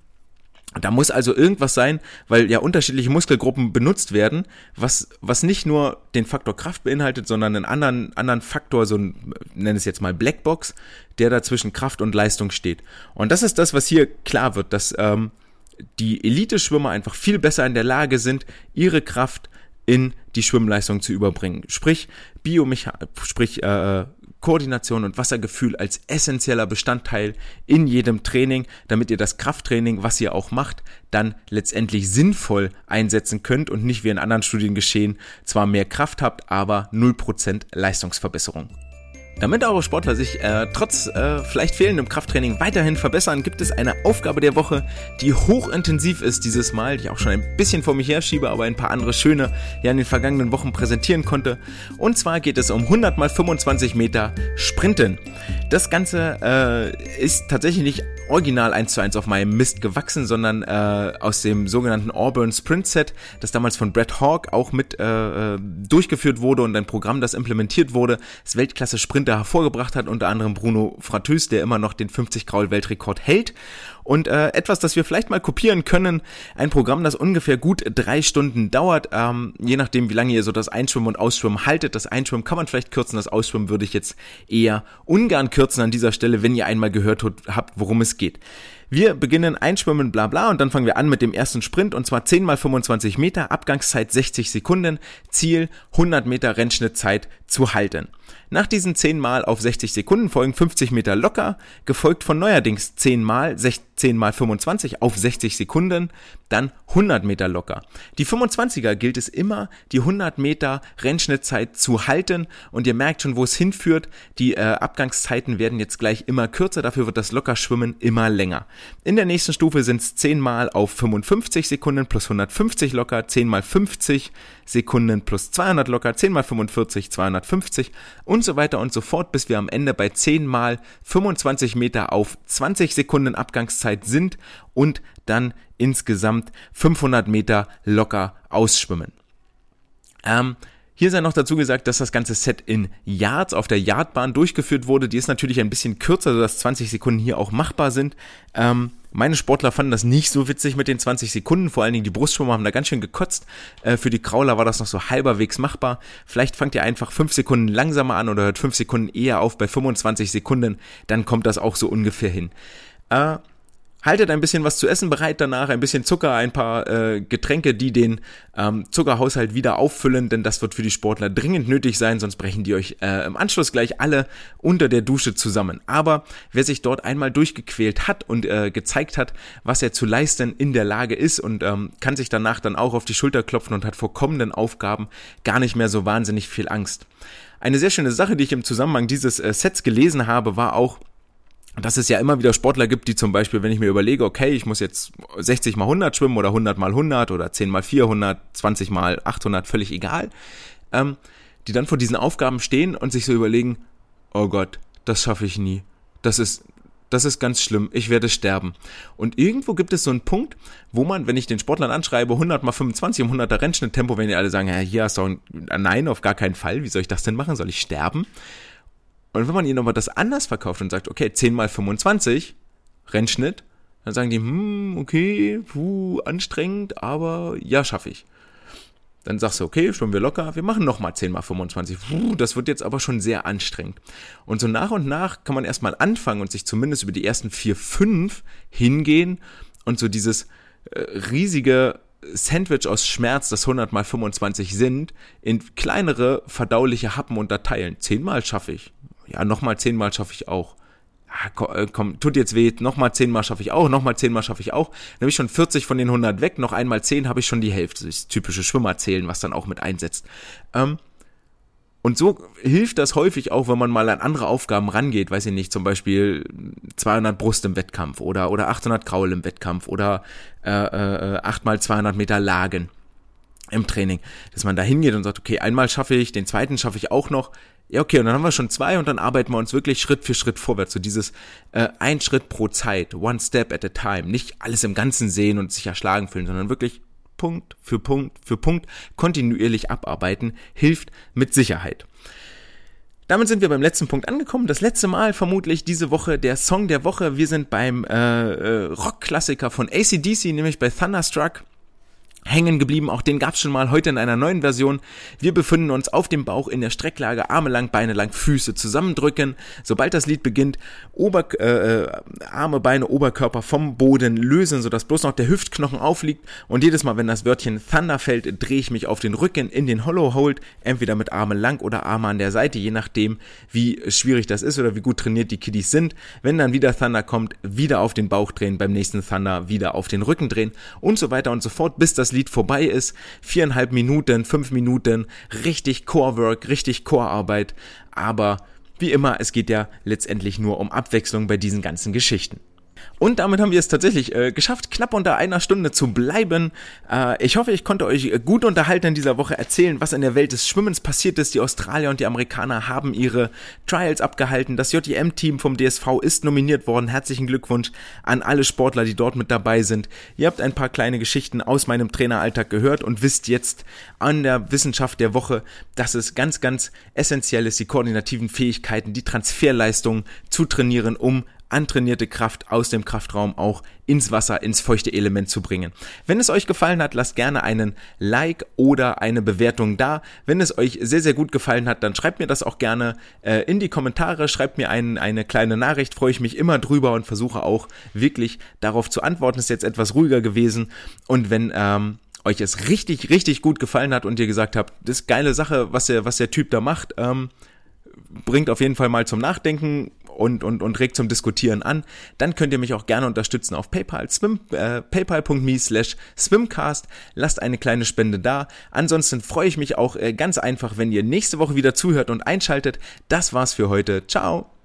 da muss also irgendwas sein, weil ja unterschiedliche Muskelgruppen benutzt werden, was, was nicht nur den Faktor Kraft beinhaltet, sondern einen anderen, anderen Faktor, so ein, nenne es jetzt mal Blackbox, der da zwischen Kraft und Leistung steht. Und das ist das, was hier klar wird, dass ähm, die Elite-Schwimmer einfach viel besser in der Lage sind, ihre Kraft in die Schwimmleistung zu überbringen. Sprich, Biomecha sprich äh, Koordination und Wassergefühl als essentieller Bestandteil in jedem Training, damit ihr das Krafttraining, was ihr auch macht, dann letztendlich sinnvoll einsetzen könnt und nicht wie in anderen Studien geschehen, zwar mehr Kraft habt, aber 0% Leistungsverbesserung. Damit eure Sportler sich äh, trotz äh, vielleicht fehlendem Krafttraining weiterhin verbessern, gibt es eine Aufgabe der Woche, die hochintensiv ist dieses Mal, die ich auch schon ein bisschen vor mich herschiebe, aber ein paar andere schöne ja in den vergangenen Wochen präsentieren konnte. Und zwar geht es um 100 mal 25 Meter Sprinten. Das Ganze äh, ist tatsächlich nicht original eins zu eins auf meinem Mist gewachsen, sondern äh, aus dem sogenannten Auburn Sprint Set, das damals von Brett Hawk auch mit äh, äh, durchgeführt wurde und ein Programm, das implementiert wurde, das Weltklasse Sprinter hervorgebracht hat, unter anderem Bruno Fratus, der immer noch den 50 Kraul Weltrekord hält und äh, etwas, das wir vielleicht mal kopieren können, ein Programm, das ungefähr gut drei Stunden dauert, ähm, je nachdem, wie lange ihr so das Einschwimmen und Ausschwimmen haltet. Das Einschwimmen kann man vielleicht kürzen, das Ausschwimmen würde ich jetzt eher ungern kürzen an dieser Stelle, wenn ihr einmal gehört habt, worum es geht. Wir beginnen einschwimmen, bla bla, und dann fangen wir an mit dem ersten Sprint, und zwar 10 mal 25 Meter, Abgangszeit 60 Sekunden, Ziel 100 Meter Rennschnittzeit zu halten. Nach diesen 10 Mal auf 60 Sekunden folgen 50 Meter locker, gefolgt von neuerdings 10 Mal, 10 mal 25 auf 60 Sekunden, dann 100 Meter locker. Die 25er gilt es immer, die 100 Meter Rennschnittzeit zu halten und ihr merkt schon, wo es hinführt. Die äh, Abgangszeiten werden jetzt gleich immer kürzer, dafür wird das Lockerschwimmen immer länger. In der nächsten Stufe sind es 10 Mal auf 55 Sekunden plus 150 locker, 10 mal 50 Sekunden plus 200 locker, 10 mal 45, 250 und so weiter und so fort, bis wir am Ende bei 10 mal 25 Meter auf 20 Sekunden Abgangszeit sind und dann insgesamt 500 Meter locker ausschwimmen. Ähm, hier sei noch dazu gesagt, dass das ganze Set in Yards auf der Yardbahn durchgeführt wurde. Die ist natürlich ein bisschen kürzer, sodass 20 Sekunden hier auch machbar sind. Ähm, meine Sportler fanden das nicht so witzig mit den 20 Sekunden, vor allen Dingen die Brustschwimmer haben da ganz schön gekotzt. Äh, für die Krauler war das noch so halberwegs machbar. Vielleicht fangt ihr einfach 5 Sekunden langsamer an oder hört 5 Sekunden eher auf bei 25 Sekunden, dann kommt das auch so ungefähr hin. Äh, Haltet ein bisschen was zu essen bereit danach, ein bisschen Zucker, ein paar äh, Getränke, die den ähm, Zuckerhaushalt wieder auffüllen, denn das wird für die Sportler dringend nötig sein, sonst brechen die euch äh, im Anschluss gleich alle unter der Dusche zusammen. Aber wer sich dort einmal durchgequält hat und äh, gezeigt hat, was er zu leisten in der Lage ist und ähm, kann sich danach dann auch auf die Schulter klopfen und hat vor kommenden Aufgaben gar nicht mehr so wahnsinnig viel Angst. Eine sehr schöne Sache, die ich im Zusammenhang dieses äh, Sets gelesen habe, war auch, dass es ja immer wieder Sportler gibt, die zum Beispiel, wenn ich mir überlege, okay, ich muss jetzt 60 mal 100 schwimmen oder 100 mal 100 oder 10 mal 400, 20 mal 800, völlig egal, ähm, die dann vor diesen Aufgaben stehen und sich so überlegen, oh Gott, das schaffe ich nie. Das ist, das ist ganz schlimm. Ich werde sterben. Und irgendwo gibt es so einen Punkt, wo man, wenn ich den Sportlern anschreibe, 100 mal 25 im 100er Rennschnitttempo, wenn die alle sagen, ja, hier hast du ein, nein, auf gar keinen Fall. Wie soll ich das denn machen? Soll ich sterben? Und wenn man ihnen aber das anders verkauft und sagt, okay, 10 mal 25, Rennschnitt, dann sagen die, hm, okay, puh, anstrengend, aber ja, schaffe ich. Dann sagst du, okay, schwimmen wir locker, wir machen nochmal 10 mal 25. Puh, das wird jetzt aber schon sehr anstrengend. Und so nach und nach kann man erstmal anfangen und sich zumindest über die ersten 4, 5 hingehen und so dieses äh, riesige Sandwich aus Schmerz, das 100 mal 25 sind, in kleinere verdauliche Happen unterteilen. Zehnmal schaffe ich ja, nochmal zehnmal schaffe ich auch. Ja, äh, komm, tut jetzt weh, nochmal zehnmal schaffe ich auch, nochmal zehnmal schaffe ich auch. Dann habe ich schon 40 von den 100 weg, noch einmal 10 habe ich schon die Hälfte. Das typische Schwimmerzählen, was dann auch mit einsetzt. Ähm, und so hilft das häufig auch, wenn man mal an andere Aufgaben rangeht, weiß ich nicht, zum Beispiel 200 Brust im Wettkampf oder, oder 800 Kraul im Wettkampf oder äh, äh, 8 mal 200 Meter Lagen im Training, dass man da hingeht und sagt, okay, einmal schaffe ich, den zweiten schaffe ich auch noch, ja, okay, und dann haben wir schon zwei und dann arbeiten wir uns wirklich Schritt für Schritt vorwärts. So dieses äh, ein Schritt pro Zeit, one step at a time. Nicht alles im Ganzen sehen und sich erschlagen fühlen, sondern wirklich Punkt für Punkt für Punkt kontinuierlich abarbeiten, hilft mit Sicherheit. Damit sind wir beim letzten Punkt angekommen. Das letzte Mal vermutlich diese Woche der Song der Woche. Wir sind beim äh, äh, Rockklassiker von ACDC, nämlich bei Thunderstruck hängen geblieben. Auch den gab's schon mal heute in einer neuen Version. Wir befinden uns auf dem Bauch in der Strecklage, Arme lang, Beine lang, Füße zusammendrücken. Sobald das Lied beginnt, Ober, äh, äh, Arme, Beine, Oberkörper vom Boden lösen, sodass bloß noch der Hüftknochen aufliegt. Und jedes Mal, wenn das Wörtchen Thunder fällt, drehe ich mich auf den Rücken in den Hollow Hold, entweder mit Arme lang oder Arme an der Seite, je nachdem, wie schwierig das ist oder wie gut trainiert die Kiddies sind. Wenn dann wieder Thunder kommt, wieder auf den Bauch drehen, beim nächsten Thunder wieder auf den Rücken drehen und so weiter und so fort, bis das Lied vorbei ist. Viereinhalb Minuten, fünf Minuten, richtig Core-Work, richtig Core-Arbeit. Aber wie immer, es geht ja letztendlich nur um Abwechslung bei diesen ganzen Geschichten. Und damit haben wir es tatsächlich äh, geschafft, knapp unter einer Stunde zu bleiben. Äh, ich hoffe, ich konnte euch äh, gut unterhalten in dieser Woche erzählen, was in der Welt des Schwimmens passiert ist. Die Australier und die Amerikaner haben ihre Trials abgehalten. Das JTM-Team vom DSV ist nominiert worden. Herzlichen Glückwunsch an alle Sportler, die dort mit dabei sind. Ihr habt ein paar kleine Geschichten aus meinem Traineralltag gehört und wisst jetzt an der Wissenschaft der Woche, dass es ganz, ganz essentiell ist, die koordinativen Fähigkeiten, die Transferleistungen zu trainieren, um antrainierte Kraft aus dem Kraftraum auch ins Wasser, ins feuchte Element zu bringen. Wenn es euch gefallen hat, lasst gerne einen Like oder eine Bewertung da. Wenn es euch sehr, sehr gut gefallen hat, dann schreibt mir das auch gerne äh, in die Kommentare, schreibt mir ein, eine kleine Nachricht, freue ich mich immer drüber und versuche auch wirklich darauf zu antworten. Ist jetzt etwas ruhiger gewesen. Und wenn ähm, euch es richtig, richtig gut gefallen hat und ihr gesagt habt, das ist geile Sache, was der, was der Typ da macht, ähm, bringt auf jeden Fall mal zum Nachdenken und, und, und regt zum Diskutieren an, dann könnt ihr mich auch gerne unterstützen auf PayPal, swim, äh, paypal.me slash swimcast. Lasst eine kleine Spende da. Ansonsten freue ich mich auch äh, ganz einfach, wenn ihr nächste Woche wieder zuhört und einschaltet. Das war's für heute. Ciao!